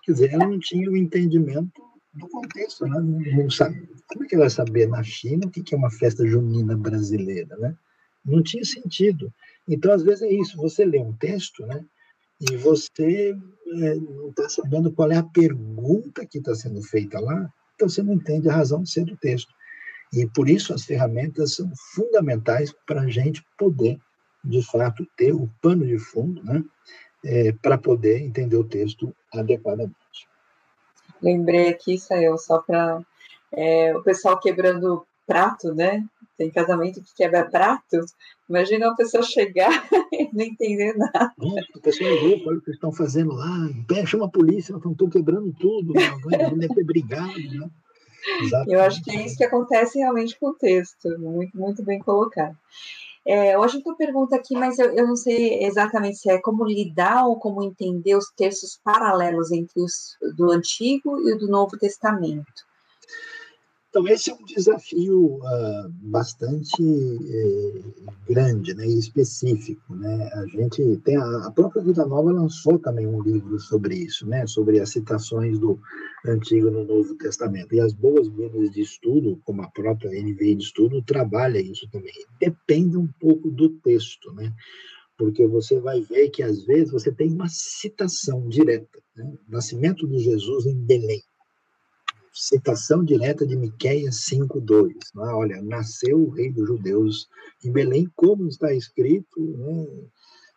Quer dizer, ela não tinha o entendimento do contexto, né? Não sabe, como é que vai saber na China o que é uma festa junina brasileira, né? Não tinha sentido. Então, às vezes é isso, você lê um texto, né? e você é, não está sabendo qual é a pergunta que está sendo feita lá, então você não entende a razão de ser do texto. E por isso as ferramentas são fundamentais para a gente poder, de fato, ter o pano de fundo, né, é, para poder entender o texto adequadamente. Lembrei aqui, saiu só para é, o pessoal quebrando prato, né? Tem casamento que quebra prato. Imagina uma pessoa chegar *laughs* e não entender nada. É, a pessoa errou, olha o que estão fazendo lá, chama a polícia, estão quebrando tudo, não é brigado, né? Eu acho que é isso que acontece realmente com o texto, muito, muito bem colocado. É, hoje eu pergunta aqui, mas eu, eu, não sei exatamente se é como lidar ou como entender os textos paralelos entre os do Antigo e o do Novo Testamento. Então, esse é um desafio uh, bastante eh, grande né, e específico. Né? A gente tem a, a, própria Vida Nova lançou também um livro sobre isso, né, sobre as citações do Antigo no Novo Testamento. E as boas Bíblias de estudo, como a própria NVI de estudo, trabalha isso também. Depende um pouco do texto, né? porque você vai ver que às vezes você tem uma citação direta, né? nascimento de Jesus em Belém citação direta de Miqueias 5:2. Né? Olha, nasceu o rei dos judeus em Belém, como está escrito, né?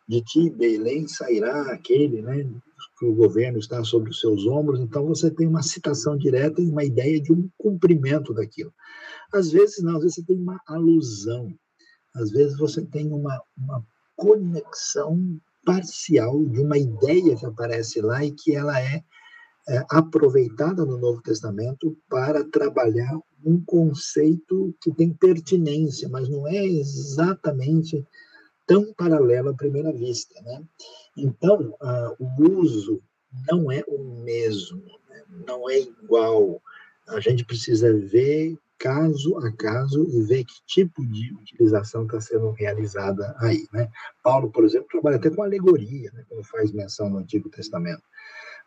de ti, Belém, sairá aquele, né? que o governo está sobre os seus ombros. Então você tem uma citação direta e uma ideia de um cumprimento daquilo. Às vezes não, às vezes você tem uma alusão, às vezes você tem uma, uma conexão parcial de uma ideia que aparece lá e que ela é é, aproveitada no Novo Testamento para trabalhar um conceito que tem pertinência, mas não é exatamente tão paralelo à primeira vista. Né? Então, uh, o uso não é o mesmo, né? não é igual. A gente precisa ver caso a caso e ver que tipo de utilização está sendo realizada aí. Né? Paulo, por exemplo, trabalha até com alegoria, né? quando faz menção no Antigo Testamento.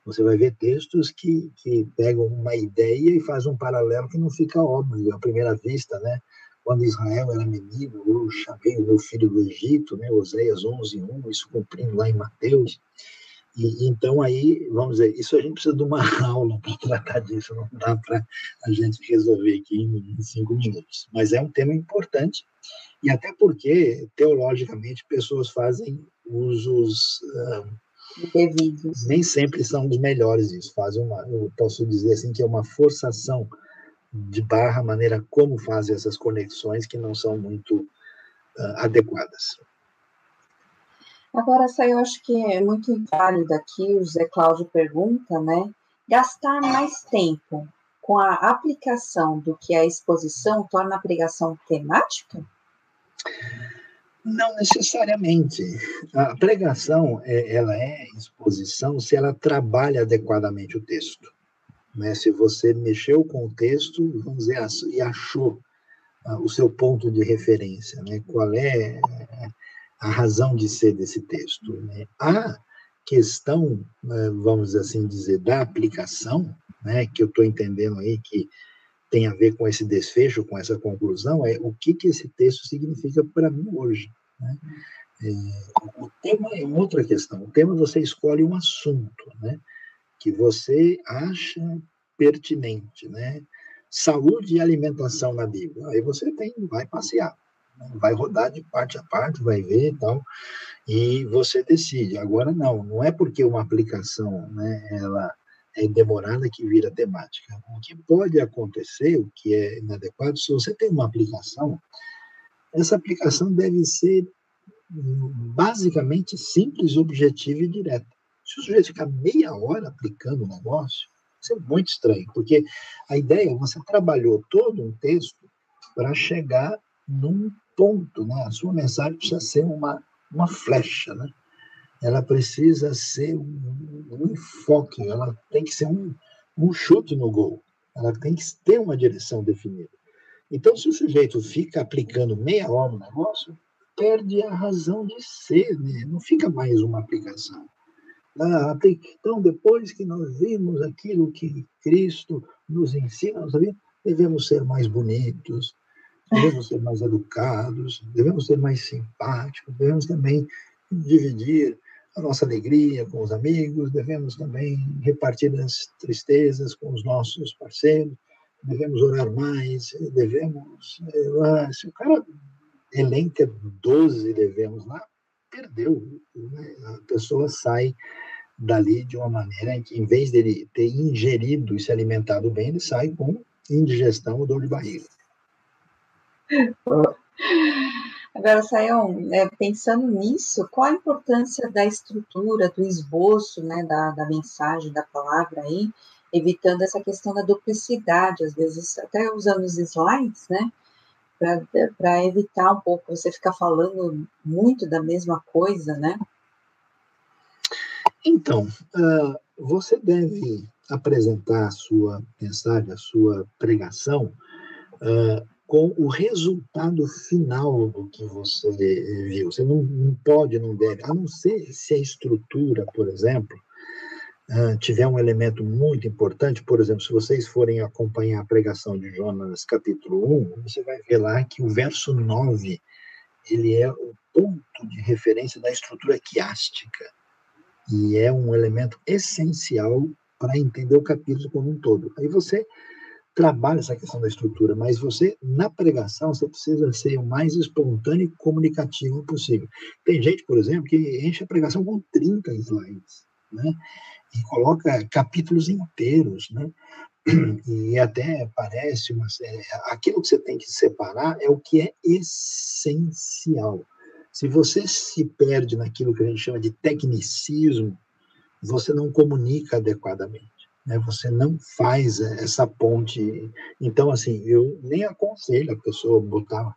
Você vai ver textos que, que pegam uma ideia e fazem um paralelo que não fica óbvio à primeira vista, né? Quando Israel era menino, eu chamei o meu filho do Egito, né? Oséias 11, 1, isso cumprindo lá em Mateus. E, então, aí, vamos dizer, isso a gente precisa de uma *laughs* aula para tratar disso, não dá para a gente resolver aqui em, cinco minutos. Mas é um tema importante, e até porque, teologicamente, pessoas fazem usos. Uh, devidos. Nem sempre são os melhores isso. Fazem uma, eu posso dizer assim que é uma forçação de barra a maneira como fazem essas conexões que não são muito uh, adequadas. Agora, essa eu acho que é muito válido aqui, o Zé Cláudio pergunta, né? Gastar mais tempo com a aplicação do que a exposição torna a pregação temática? Não necessariamente. A pregação, é, ela é exposição se ela trabalha adequadamente o texto. Né? Se você mexeu com o texto, vamos dizer, e achou uh, o seu ponto de referência, né? qual é a razão de ser desse texto. Né? A questão, uh, vamos assim dizer, da aplicação, né? que eu estou entendendo aí que tem a ver com esse desfecho, com essa conclusão, é o que, que esse texto significa para mim hoje. Né? É, o tema é outra questão. O tema você escolhe um assunto, né? Que você acha pertinente, né? Saúde e alimentação na Bíblia. Aí você tem, vai passear, né? vai rodar de parte a parte, vai ver e tal, e você decide. Agora não, não é porque uma aplicação, né? Ela é demorada que vira temática. O que pode acontecer, o que é inadequado, se você tem uma aplicação, essa aplicação deve ser basicamente simples, objetiva e direta. Se o sujeito ficar meia hora aplicando o negócio, isso é muito estranho, porque a ideia é você trabalhou todo um texto para chegar num ponto, né? A sua mensagem precisa ser uma, uma flecha, né? ela precisa ser um, um enfoque, ela tem que ser um, um chute no gol. Ela tem que ter uma direção definida. Então, se o sujeito fica aplicando meia hora no negócio, perde a razão de ser, né? não fica mais uma aplicação. Ah, então, depois que nós vimos aquilo que Cristo nos ensina, nós devemos ser mais bonitos, devemos ser mais educados, devemos ser mais simpáticos, devemos também dividir a nossa alegria com os amigos, devemos também repartir as tristezas com os nossos parceiros, devemos orar mais, devemos. Eh, se o cara elenca 12 devemos lá, perdeu. Né? A pessoa sai dali de uma maneira em que, em vez dele ter ingerido e se alimentado bem, ele sai com indigestão ou dor de barriga. *laughs* Agora, Sayão, é, pensando nisso, qual a importância da estrutura, do esboço, né, da, da mensagem, da palavra aí, evitando essa questão da duplicidade, às vezes até usando os slides, né, para evitar um pouco você ficar falando muito da mesma coisa, né? Então, uh, você deve apresentar a sua mensagem, a sua pregação, uh, com o resultado final do que você viu. Você não, não pode, não deve, a não ser se a estrutura, por exemplo, tiver um elemento muito importante, por exemplo, se vocês forem acompanhar a pregação de Jonas, capítulo 1, você vai ver lá que o verso 9, ele é o ponto de referência da estrutura quiástica, e é um elemento essencial para entender o capítulo como um todo. Aí você trabalha essa questão da estrutura, mas você, na pregação, você precisa ser o mais espontâneo e comunicativo possível. Tem gente, por exemplo, que enche a pregação com 30 slides, né? E coloca capítulos inteiros, né? E até parece uma aquilo que você tem que separar é o que é essencial. Se você se perde naquilo que a gente chama de tecnicismo, você não comunica adequadamente, né? Você não faz essa ponte. Então, assim, eu nem aconselho a pessoa botar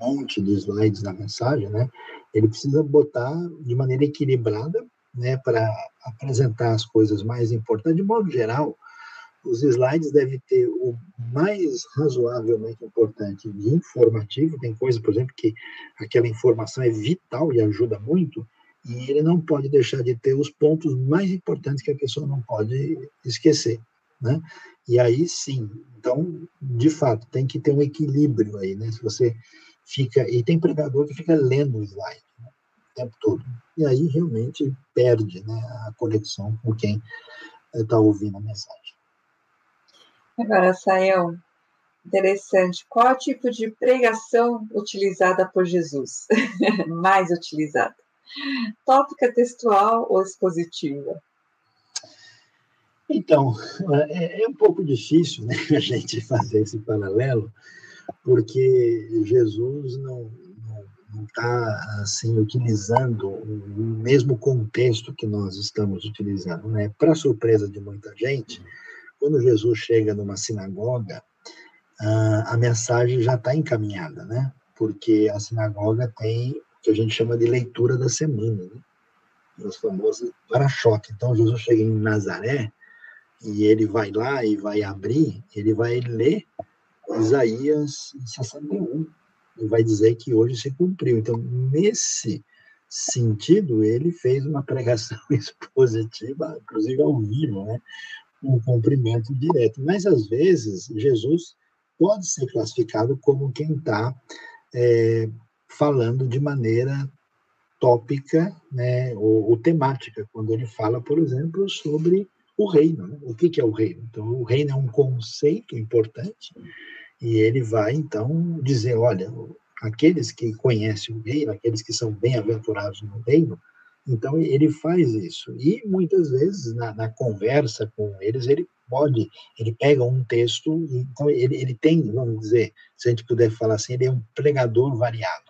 um monte de slides na mensagem, né? Ele precisa botar de maneira equilibrada né, para apresentar as coisas mais importantes. De modo geral, os slides devem ter o mais razoavelmente importante de informativo. Tem coisa, por exemplo, que aquela informação é vital e ajuda muito, e ele não pode deixar de ter os pontos mais importantes que a pessoa não pode esquecer. Né? E aí sim, então, de fato, tem que ter um equilíbrio aí, né? Se você fica. E tem pregador que fica lendo o slide o tempo todo. E aí realmente perde né, a conexão com quem está ouvindo a mensagem. Agora, Sael, interessante. Qual é o tipo de pregação utilizada por Jesus? *laughs* Mais utilizada? Tópica textual ou expositiva? Então, é, é, um pouco difícil né, *laughs* a gente fazer esse paralelo, porque Jesus não, não está assim utilizando o mesmo contexto que nós estamos utilizando, né? Para surpresa de muita gente, quando Jesus chega numa sinagoga, a mensagem já está encaminhada, né? Porque a sinagoga tem o que a gente chama de leitura da semana, né? os famosos para-choque. Então Jesus chega em Nazaré e ele vai lá e vai abrir, ele vai ler Isaías 61, e vai dizer que hoje se cumpriu. Então, nesse sentido, ele fez uma pregação *laughs* expositiva, inclusive ao vivo, né? um cumprimento direto. Mas, às vezes, Jesus pode ser classificado como quem está é, falando de maneira tópica né, ou, ou, temática, quando ele fala, por exemplo, sobre o reino. Né? O que, que é o reino? Então, o reino é um conceito importante e ele vai, então, dizer: olha, aqueles que conhecem o reino, aqueles que são bem-aventurados no reino, então ele faz isso. E muitas vezes, na, na, conversa com eles, ele pode, ele pega um texto, então ele, ele tem, vamos dizer, se a gente puder falar assim, ele é um pregador variado.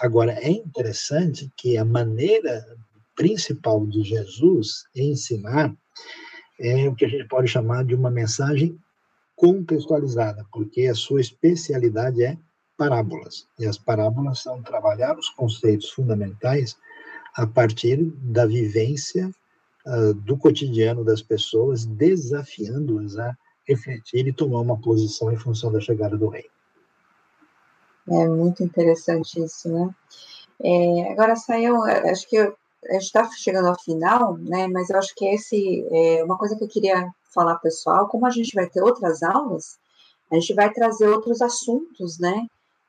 Agora, é interessante que a maneira principal de Jesus ensinar é o que a gente pode chamar de uma mensagem contextualizada, porque a sua especialidade é parábolas. E as parábolas são trabalhar os conceitos fundamentais a partir da vivência uh, do cotidiano das pessoas, desafiando-as a refletir e tomar uma posição em função da chegada do rei. É muito interessante isso, né? É, agora saiu, acho que eu, a gente está chegando ao final, né? Mas eu acho que esse é uma coisa que eu queria falar pessoal, como a gente vai ter outras aulas, a gente vai trazer outros assuntos, né?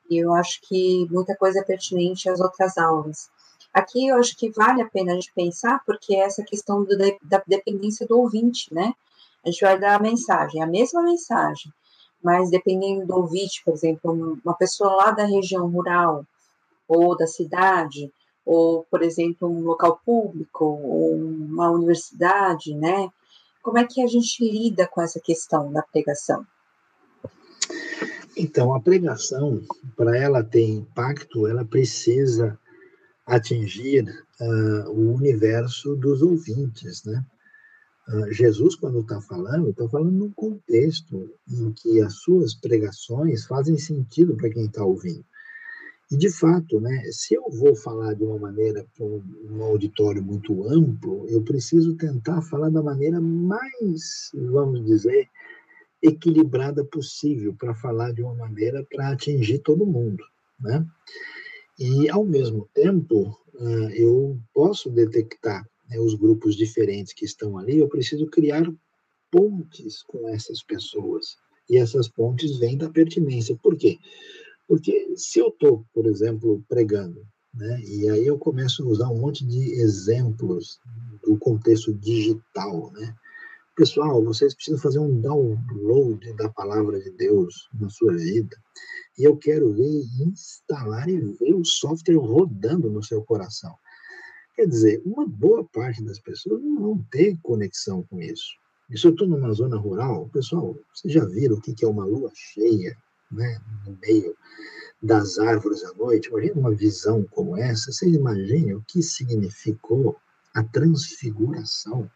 E eu acho que muita coisa é pertinente às outras aulas. Aqui eu acho que vale a pena a gente pensar, porque é essa questão do, da dependência do ouvinte, né? A gente vai dar a mensagem, a mesma mensagem, mas dependendo do ouvinte, por exemplo, uma pessoa lá da região rural ou da cidade, ou, por exemplo, um local público, ou uma universidade, né? Como é que a gente lida com essa questão da pregação? Então, a pregação, para ela ter impacto, ela precisa atingir uh, o universo dos ouvintes, né? Uh, Jesus, quando está falando, está falando num contexto em que as suas pregações fazem sentido para quem está ouvindo. E, de fato, né, se eu vou falar de uma maneira para um, um, auditório muito amplo, eu preciso tentar falar da maneira mais, vamos dizer, equilibrada possível, para falar de uma maneira para atingir todo mundo. Né? E, ao mesmo tempo, eu posso detectar né, os grupos diferentes que estão ali, eu preciso criar pontes com essas pessoas. E essas pontes vêm da pertinência. Por quê? Se eu estou, por exemplo, pregando, né, e aí eu começo a usar um monte de exemplos do contexto digital, né? Pessoal, vocês precisam fazer um download da palavra de Deus na sua vida. E eu quero ver instalar e ver o software rodando no seu coração. Quer dizer, uma boa parte das pessoas não vão ter conexão com isso. E se eu estou numa zona rural, pessoal, vocês já viram o que é uma lua cheia? Né, no meio das árvores à noite. Imagina uma visão como essa. Vocês imaginem o que significou a transfiguração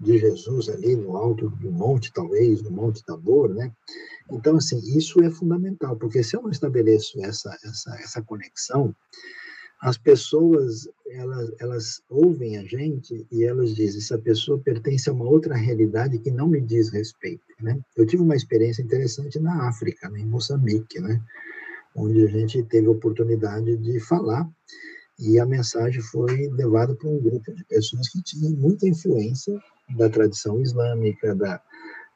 de Jesus ali no alto do monte, talvez, no Monte Tabor, né? Então, assim, isso é fundamental, porque se eu não estabeleço essa, essa, essa conexão, as pessoas elas, elas ouvem a gente e elas dizem essa pessoa pertence a uma outra realidade que não me diz respeito né? Eu tive uma experiência interessante na África né, em Moçambique né onde a gente teve a oportunidade de falar e a mensagem foi levada para um grupo de pessoas que tinham muita influência da tradição islâmica da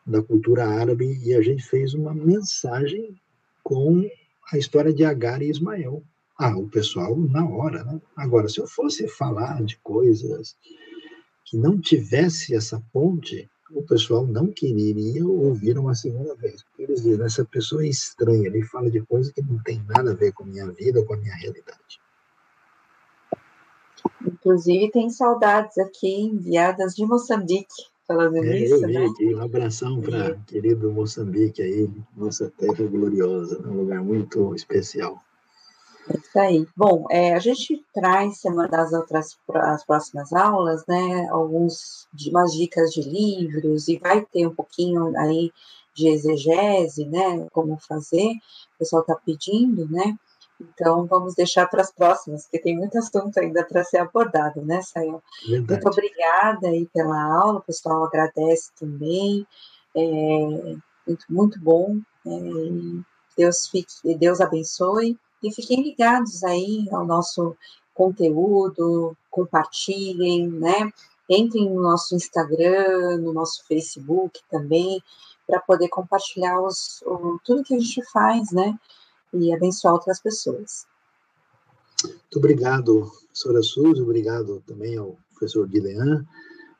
da cultura árabe e a gente fez uma mensagem com a história de Agar e Ismael ah, o pessoal na hora, né? Agora, se eu fosse falar de coisas que não tivesse essa ponte, o pessoal não quereria ouvir uma segunda vez. Porque eles dizem, essa pessoa é estranha, ele fala de coisas que não tem nada a ver com a minha vida ou com a minha realidade. Inclusive, tem saudades aqui enviadas de Moçambique, falando é, nisso, eu vi né? Aqui, um abração para querido Moçambique aí, nossa terra gloriosa, um lugar muito especial. É isso aí. Bom, é, a gente traz semana das outras as próximas aulas, né? Alguns umas dicas de livros e vai ter um pouquinho aí de exegese, né? Como fazer. O pessoal está pedindo, né? Então vamos deixar para as próximas, porque tem muito assunto ainda para ser abordado, né, Sael? Muito obrigada aí pela aula, o pessoal agradece também. É, muito, muito bom. É, Deus fique, Deus abençoe. E fiquem ligados aí ao nosso conteúdo, compartilhem, né? Entrem no nosso Instagram, no nosso Facebook também, para poder compartilhar os, o, tudo que a gente faz, né? E abençoar outras pessoas. Muito obrigado, professora Suzy, obrigado também ao professor Guilherme.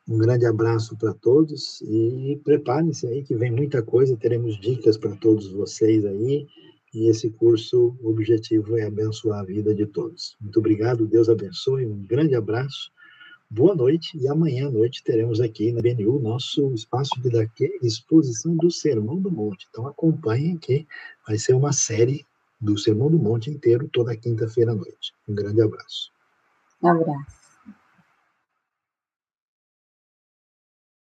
Um grande abraço para todos e preparem-se aí que vem muita coisa, teremos dicas para todos vocês aí e esse curso, o objetivo é abençoar a vida de todos. Muito obrigado, Deus abençoe, um grande abraço, boa noite, e amanhã à noite teremos aqui na BNU nosso espaço de daqui, exposição do Sermão do Monte. Então acompanhem que vai ser uma série do Sermão do Monte inteiro toda quinta-feira à noite. Um grande abraço. Um abraço.